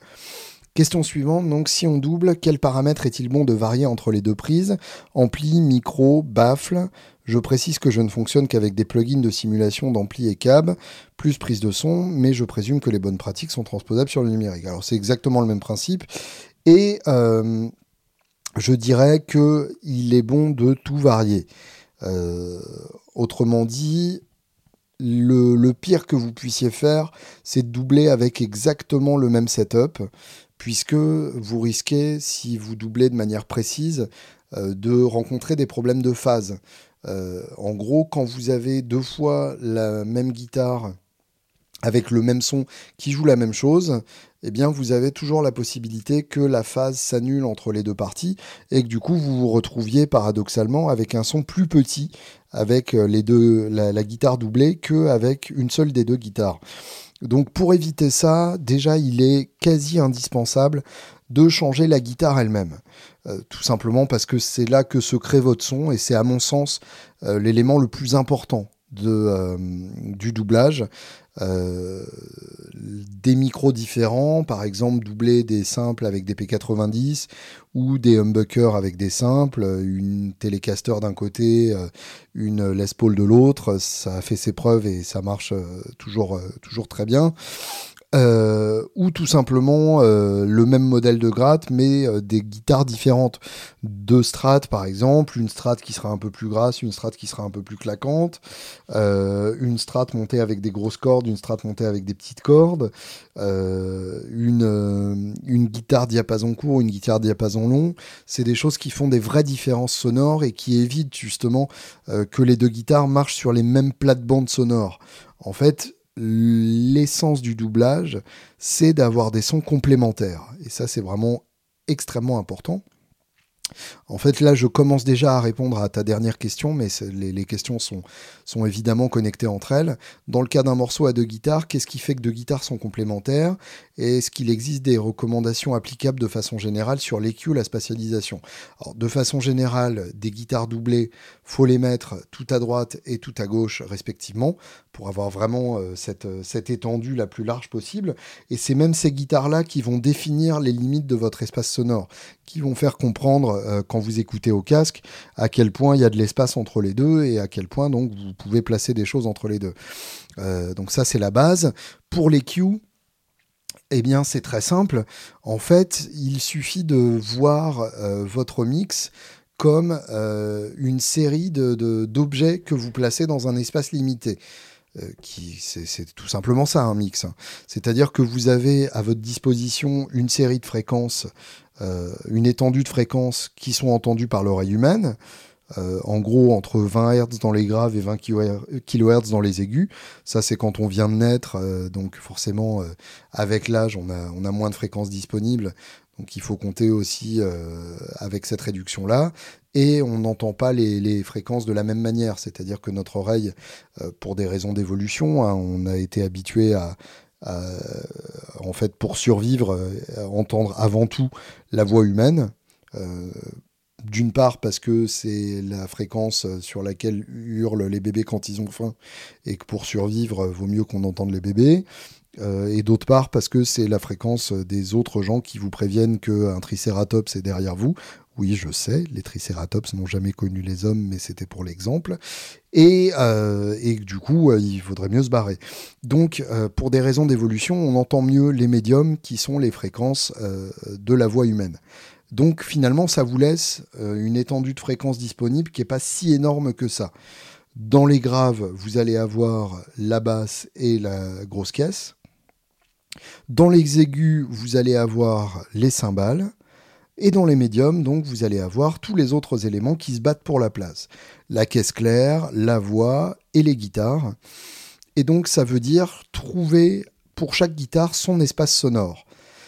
Question suivante, donc si on double, quel paramètre est-il bon de varier entre les deux prises? Ampli, micro, baffle Je précise que je ne fonctionne qu'avec des plugins de simulation d'ampli et cab, plus prise de son, mais je présume que les bonnes pratiques sont transposables sur le numérique. Alors c'est exactement le même principe, et euh, je dirais qu'il est bon de tout varier. Euh, autrement dit, le, pire que vous puissiez faire, c'est de doubler avec exactement le même setup, puisque vous risquez, si vous doublez de manière précise, euh, de rencontrer des problèmes de phase. en gros, quand vous avez deux fois la même guitare avec le même son qui joue la même chose, eh bien vous avez toujours la possibilité que la phase s'annule entre les deux parties et que du coup vous vous retrouviez paradoxalement avec un son plus petit avec euh, les deux, la, guitare doublée qu'avec une seule des deux guitares. Donc pour éviter ça, déjà il est quasi indispensable de changer la guitare elle-même. Euh, tout simplement parce que c'est là que se crée votre son et c'est à mon sens euh, l'élément le plus important de, du doublage. Euh, des micros différents, par exemple doubler des simples avec des P90 ou des humbuckers avec des simples, une Telecaster d'un côté, euh, une Les Paul de l'autre, ça a fait ses preuves et ça marche euh, toujours, toujours très bien. Euh, ou tout simplement euh, le même modèle de gratte, mais euh, des guitares différentes. Deux strates, par exemple, une strate qui sera un peu plus grasse, une strate qui sera un peu plus claquante, une strate montée avec des grosses cordes, une strate montée avec des petites cordes, une, une guitare diapason court, une guitare diapason long. C'est des choses qui font des vraies différences sonores et qui évitent justement que les deux guitares marchent sur les mêmes plates-bandes sonores. En fait, l'essence du doublage, c'est d'avoir des sons complémentaires. Et ça, c'est vraiment extrêmement important. En fait, là, je commence déjà à répondre à ta dernière question, mais les, questions sont, évidemment connectées entre elles. Dans le cas d'un morceau à deux guitares, qu'est-ce qui fait que deux guitares sont complémentaires? Est-ce qu'il existe des recommandations applicables de façon générale sur l'EQ, la spatialisation? De façon générale, des guitares doublées, faut les mettre tout à droite et tout à gauche respectivement, pour avoir vraiment euh, cette, cette étendue la plus large possible. Et c'est même ces guitares-là qui vont définir les limites de votre espace sonore, qui vont faire comprendre euh, quand vous écoutez au casque à quel point il y a de l'espace entre les deux et à quel point donc vous pouvez placer des choses entre les deux. Euh, donc ça c'est la base. Pour les eh bien, c'est très simple. En fait, il suffit de voir euh, votre mix comme une série d'objets que vous placez dans un espace limité. qui c'est tout simplement ça un mix. Hein. C'est-à-dire que vous avez à votre disposition une série de fréquences euh, une étendue de fréquences qui sont entendues par l'oreille humaine, euh, en gros entre 20 Hz dans les graves et 20 kHz dans les aigus. Ça, c'est quand on vient de naître, euh, donc forcément, avec l'âge, on a, moins de fréquences disponibles. Donc il faut compter aussi avec cette réduction-là. et on n'entend pas les, fréquences de la même manière. C'est-à-dire que notre oreille, euh, pour des raisons d'évolution, hein, on a été habitué à, en fait, pour survivre, entendre avant tout la voix humaine. D'une part parce que c'est la fréquence sur laquelle hurlent les bébés quand ils ont faim et que pour survivre, vaut mieux qu'on entende les bébés. Euh, et d'autre part parce que c'est la fréquence des autres gens qui vous préviennent qu'un tricératops est derrière vous. Oui, je sais, les tricératops n'ont jamais connu les hommes, mais c'était pour l'exemple. Et, euh, du coup, euh, il faudrait mieux se barrer. Donc, pour des raisons d'évolution, on entend mieux les médiums qui sont les fréquences de la voix humaine. Donc, finalement, ça vous laisse une étendue de fréquences disponible qui n'est pas si énorme que ça. Dans les graves, vous allez avoir la basse et la grosse caisse. Dans les aigus, vous allez avoir les cymbales. Et dans les médiums, donc, vous allez avoir tous les autres éléments qui se battent pour la place. La caisse claire, la voix et les guitares. Et donc, ça veut dire trouver pour chaque guitare son espace sonore.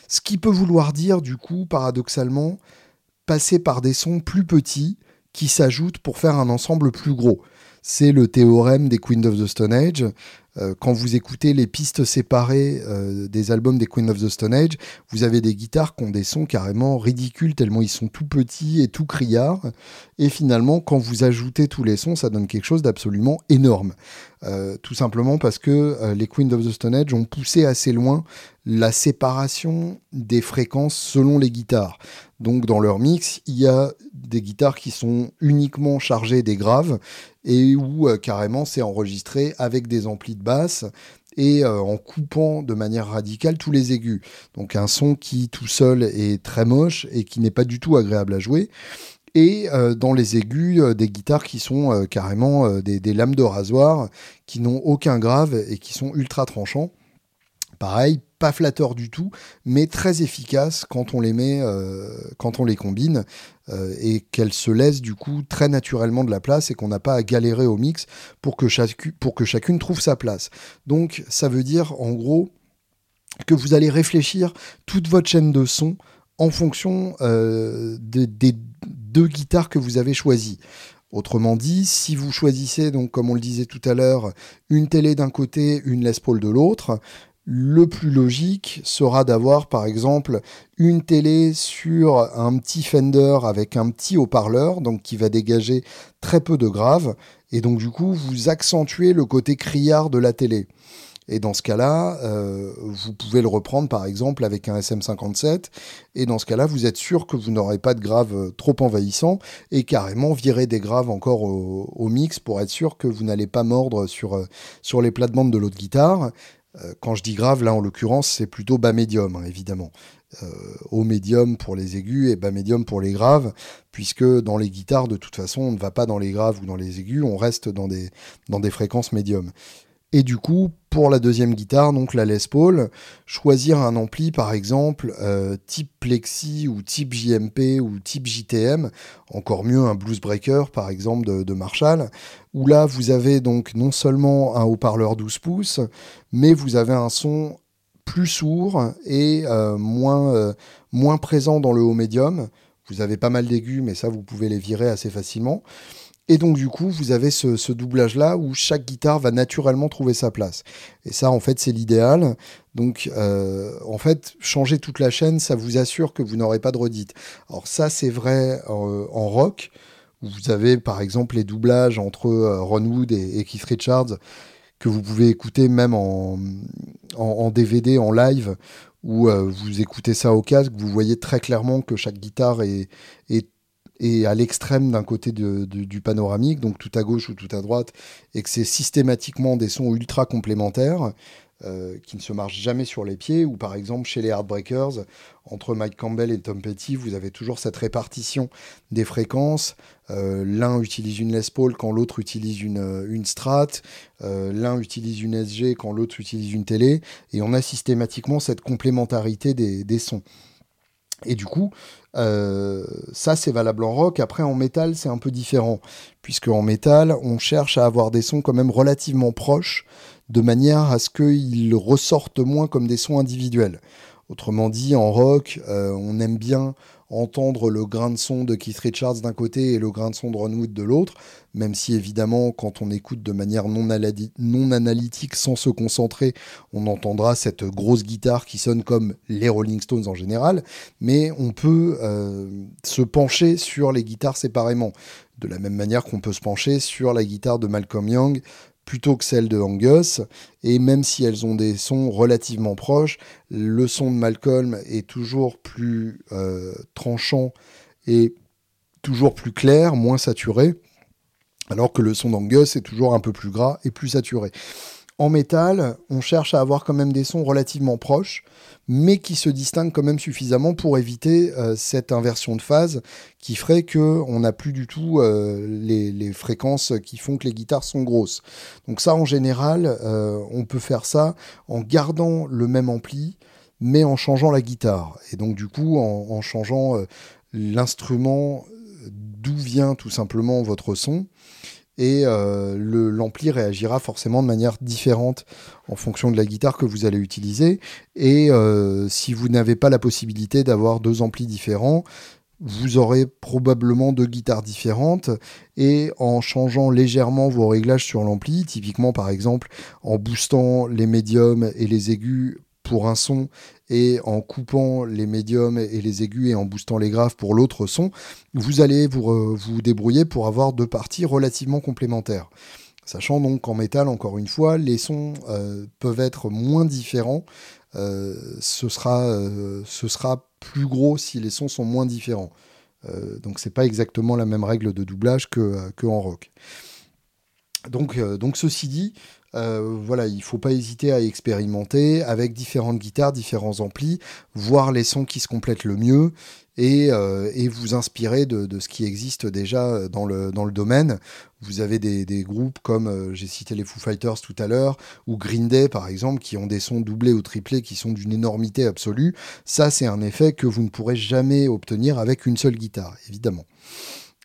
Ce qui peut vouloir dire, du coup, paradoxalement, passer par des sons plus petits qui s'ajoutent pour faire un ensemble plus gros. C'est le théorème des Queens of the Stone Age. Euh, quand vous écoutez les pistes séparées euh, des albums des Queen of the Stone Age, vous avez des guitares qui ont des sons carrément ridicules, tellement ils sont tout petits et tout criards. Et finalement, quand vous ajoutez tous les sons, ça donne quelque chose d'absolument énorme. Euh, tout simplement parce que les Queen of the Stone Age ont poussé assez loin la séparation des fréquences selon les guitares. Donc dans leur mix, il y a des guitares qui sont uniquement chargées des graves et où carrément c'est enregistré avec des amplis de et euh, en coupant de manière radicale tous les aigus. Donc un son qui tout seul est très moche et qui n'est pas du tout agréable à jouer. Et euh, dans les aigus, euh, des guitares qui sont carrément des, des, lames de rasoir, qui n'ont aucun grave et qui sont ultra tranchants. Pareil, pas flatteur du tout, mais très efficace quand on les met, euh, quand on les combine, euh, et qu'elles se laissent du coup très naturellement de la place et qu'on n'a pas à galérer au mix pour que, chacune trouve sa place. Donc ça veut dire en gros que vous allez réfléchir toute votre chaîne de son en fonction euh, des, des deux guitares que vous avez choisies. Autrement dit, si vous choisissez, donc comme on le disait tout à l'heure, une télé d'un côté, une Les Paul de l'autre, le plus logique sera d'avoir par exemple une télé sur un petit Fender avec un petit haut-parleur, donc qui va dégager très peu de graves, et donc du coup vous accentuez le côté criard de la télé. Et dans ce cas-là, euh, vous pouvez le reprendre par exemple avec un SM57. Et dans ce cas-là, vous êtes sûr que vous n'aurez pas de graves trop envahissants et carrément virer des graves encore au, mix pour être sûr que vous n'allez pas mordre sur, euh, sur les plates-bandes de l'autre guitare. Euh, quand je dis grave, là en l'occurrence, c'est plutôt bas médium, hein, évidemment. Euh, haut médium pour les aigus et bas médium pour les graves, puisque dans les guitares, de toute façon, on ne va pas dans les graves ou dans les aigus, on reste dans des, dans des fréquences médium. Et du coup, pour la deuxième guitare, donc la Les Paul, choisir un ampli par exemple euh, type Plexi ou type JMP ou type JTM, encore mieux un Blues Breaker par exemple de, Marshall, où là vous avez donc non seulement un haut-parleur 12 pouces, mais vous avez un son plus sourd et euh, moins, euh, moins présent dans le haut médium. Vous avez pas mal d'aigus, mais ça vous pouvez les virer assez facilement. Et donc du coup, vous avez ce, doublage-là où chaque guitare va naturellement trouver sa place. Et ça, en fait, c'est l'idéal. Donc, euh, en fait, changer toute la chaîne, ça vous assure que vous n'aurez pas de redite. Alors ça, c'est vrai euh, en rock, où vous avez par exemple les doublages entre euh, Ron Wood et, Keith Richards, que vous pouvez écouter même en, en, DVD, en live, où vous écoutez ça au casque, vous voyez très clairement que chaque guitare est, est et à l'extrême d'un côté du panoramique, donc tout à gauche ou tout à droite, et que c'est systématiquement des sons ultra complémentaires euh, qui ne se marchent jamais sur les pieds, ou par exemple chez les Heartbreakers, entre Mike Campbell et Tom Petty, vous avez toujours cette répartition des fréquences. Euh, l'un utilise une Les Paul quand l'autre utilise une, euh, une Strat, l'un utilise une SG quand l'autre utilise une télé, et on a systématiquement cette complémentarité des, des sons. Et du coup, euh, ça c'est valable en rock. Après en métal c'est un peu différent, puisque en métal on cherche à avoir des sons quand même relativement proches, de manière à ce qu'ils ressortent moins comme des sons individuels. Autrement dit, en rock, euh, on aime bien entendre le grain de son de Keith Richards d'un côté et le grain de son de Ron Wood de l'autre, même si évidemment quand on écoute de manière non, analytique sans se concentrer, on entendra cette grosse guitare qui sonne comme les Rolling Stones en général, mais on peut euh, se pencher sur les guitares séparément, de la même manière qu'on peut se pencher sur la guitare de Malcolm Young plutôt que celle de Angus. Et même si elles ont des sons relativement proches, le son de Malcolm est toujours plus euh, tranchant et toujours plus clair, moins saturé, alors que le son d'Angus est toujours un peu plus gras et plus saturé. En métal, on cherche à avoir quand même des sons relativement proches, mais qui se distinguent quand même suffisamment pour éviter euh, cette inversion de phase qui ferait qu'on n'a plus du tout euh, les, fréquences qui font que les guitares sont grosses. Donc ça, en général, euh, on peut faire ça en gardant le même ampli, mais en changeant la guitare. Et donc du coup, en changeant l'instrument d'où vient tout simplement votre son et euh, l'ampli réagira forcément de manière différente en fonction de la guitare que vous allez utiliser. Et euh, si vous n'avez pas la possibilité d'avoir deux amplis différents, vous aurez probablement deux guitares différentes et en changeant légèrement vos réglages sur l'ampli, typiquement par exemple en boostant les médiums et les aigus pour un son et en coupant les médiums et les aigus et en boostant les graves pour l'autre son, vous allez vous, vous débrouiller pour avoir deux parties relativement complémentaires. Sachant donc qu'en métal, encore une fois, les sons euh, peuvent être moins différents. Euh, ce, sera, euh, ce sera plus gros si les sons sont moins différents. donc c'est pas exactement la même règle de doublage que, que en rock. Donc, donc ceci dit, euh, voilà, il faut pas hésiter à expérimenter avec différentes guitares, différents amplis, voir les sons qui se complètent le mieux et, euh, vous inspirer de, ce qui existe déjà dans le, domaine. Vous avez des, groupes comme, euh, j'ai cité les Foo Fighters tout à l'heure, ou Green Day par exemple, qui ont des sons doublés ou triplés qui sont d'une énormité absolue. Ça, c'est un effet que vous ne pourrez jamais obtenir avec une seule guitare, évidemment.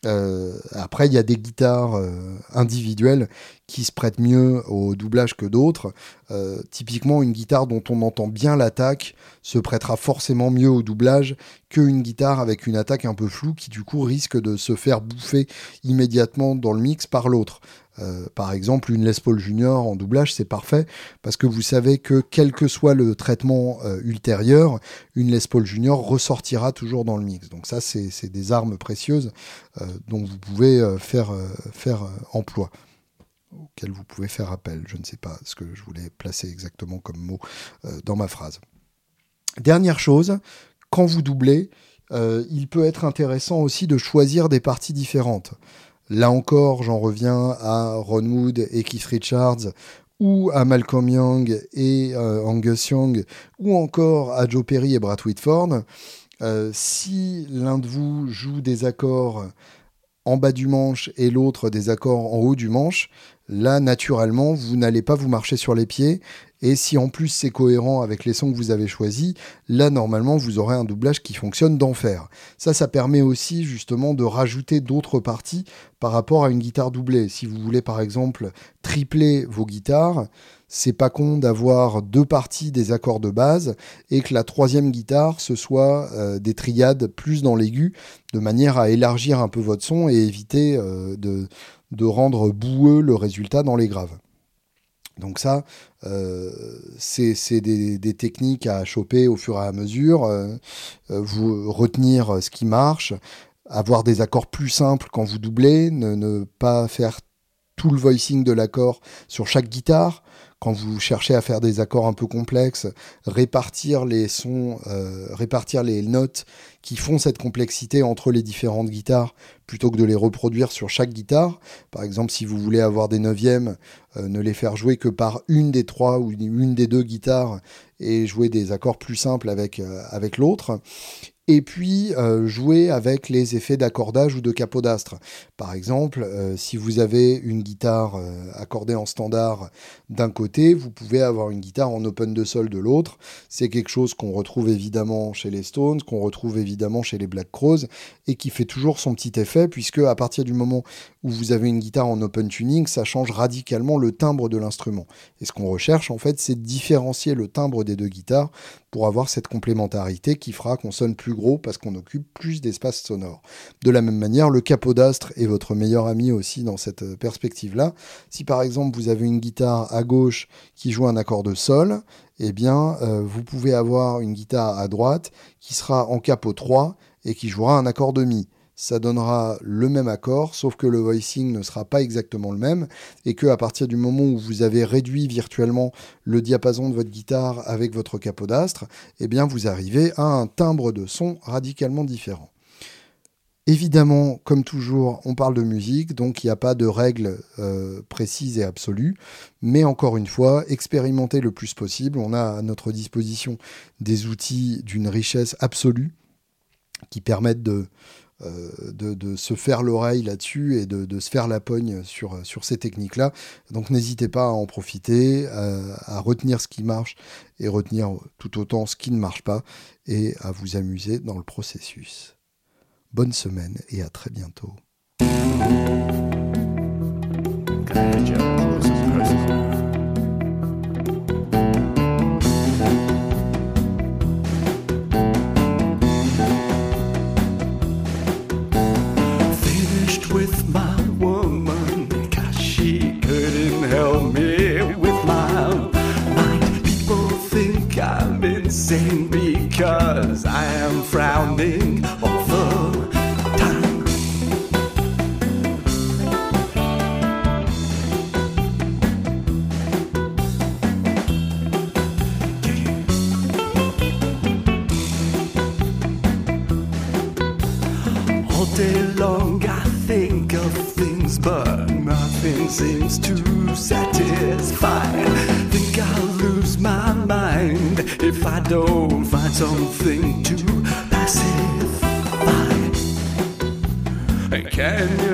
Euh, après, il y a des guitares euh, individuelles qui se prêtent mieux au doublage que d'autres. Euh, typiquement, une guitare dont on entend bien l'attaque se prêtera forcément mieux au doublage qu'une guitare avec une attaque un peu floue qui du coup risque de se faire bouffer immédiatement dans le mix par l'autre. Euh, par exemple, une Les Paul Junior en doublage, c'est parfait parce que vous savez que quel que soit le traitement euh, ultérieur, une Les Paul Junior ressortira toujours dans le mix. Donc ça, c'est des armes précieuses euh, dont vous pouvez faire, faire emploi auquel vous pouvez faire appel. Je ne sais pas ce que je voulais placer exactement comme mot dans ma phrase. Dernière chose, quand vous doublez, il peut être intéressant aussi de choisir des parties différentes. Là encore, j'en reviens à Ron Wood et Keith Richards, ou à Malcolm Young et euh, Angus Young, ou encore à Joe Perry et Brad Whitford. Euh, si l'un de vous joue des accords en bas du manche et l'autre des accords en haut du manche, là, naturellement, vous n'allez pas vous marcher sur les pieds et si en plus c'est cohérent avec les sons que vous avez choisis, là normalement vous aurez un doublage qui fonctionne d'enfer. Ça, ça permet aussi justement de rajouter d'autres parties par rapport à une guitare doublée. Si vous voulez par exemple tripler vos guitares, c'est pas con d'avoir deux parties des accords de base et que la troisième guitare ce soit euh, des triades plus dans l'aigu de manière à élargir un peu votre son et éviter euh, de, de rendre boueux le résultat dans les graves. Donc ça, euh, c'est des, techniques à choper au fur et à mesure, euh, euh, vous retenir ce qui marche, avoir des accords plus simples quand vous doublez, ne pas faire tout le voicing de l'accord sur chaque guitare, quand vous cherchez à faire des accords un peu complexes, répartir les sons, euh, répartir les notes qui font cette complexité entre les différentes guitares plutôt que de les reproduire sur chaque guitare. Par exemple, si vous voulez avoir des neuvièmes, euh, ne les faire jouer que par une des trois ou une des deux guitares et jouer des accords plus simples avec, euh, avec l'autre et puis euh, jouer avec les effets d'accordage ou de capodastre. Par exemple, euh, si vous avez une guitare euh, accordée en standard d'un côté, vous pouvez avoir une guitare en open de sol de l'autre. C'est quelque chose qu'on retrouve évidemment chez les Stones, qu'on retrouve évidemment chez les Black Crowes, et qui fait toujours son petit effet, puisque à partir du moment où vous avez une guitare en open tuning, ça change radicalement le timbre de l'instrument. Et ce qu'on recherche en fait, c'est de différencier le timbre des deux guitares pour avoir cette complémentarité qui fera qu'on sonne plus gros parce qu'on occupe plus d'espace sonore. De la même manière, le capodastre est votre meilleur ami aussi dans cette perspective-là. Si par exemple vous avez une guitare à gauche qui joue un accord de sol, eh bien euh, vous pouvez avoir une guitare à droite qui sera en capot 3 et qui jouera un accord de mi ça donnera le même accord, sauf que le voicing ne sera pas exactement le même, et que à partir du moment où vous avez réduit virtuellement le diapason de votre guitare avec votre capodastre, eh bien vous arrivez à un timbre de son radicalement différent. Évidemment, comme toujours, on parle de musique, donc il n'y a pas de règles euh, précises et absolues, mais encore une fois, expérimentez le plus possible. On a à notre disposition des outils d'une richesse absolue qui permettent de, euh, de, se faire l'oreille là-dessus et de, se faire la pogne sur, ces techniques-là. Donc n'hésitez pas à en profiter, à, retenir ce qui marche et retenir tout autant ce qui ne marche pas et à vous amuser dans le processus. Bonne semaine et à très bientôt. Frowning all the time. All day long I think of things, but nothing seems to satisfy. Think I'll lose my mind if I don't find something to pacify. And can you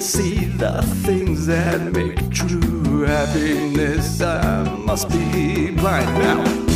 see the things that make true happiness. I must be blind now.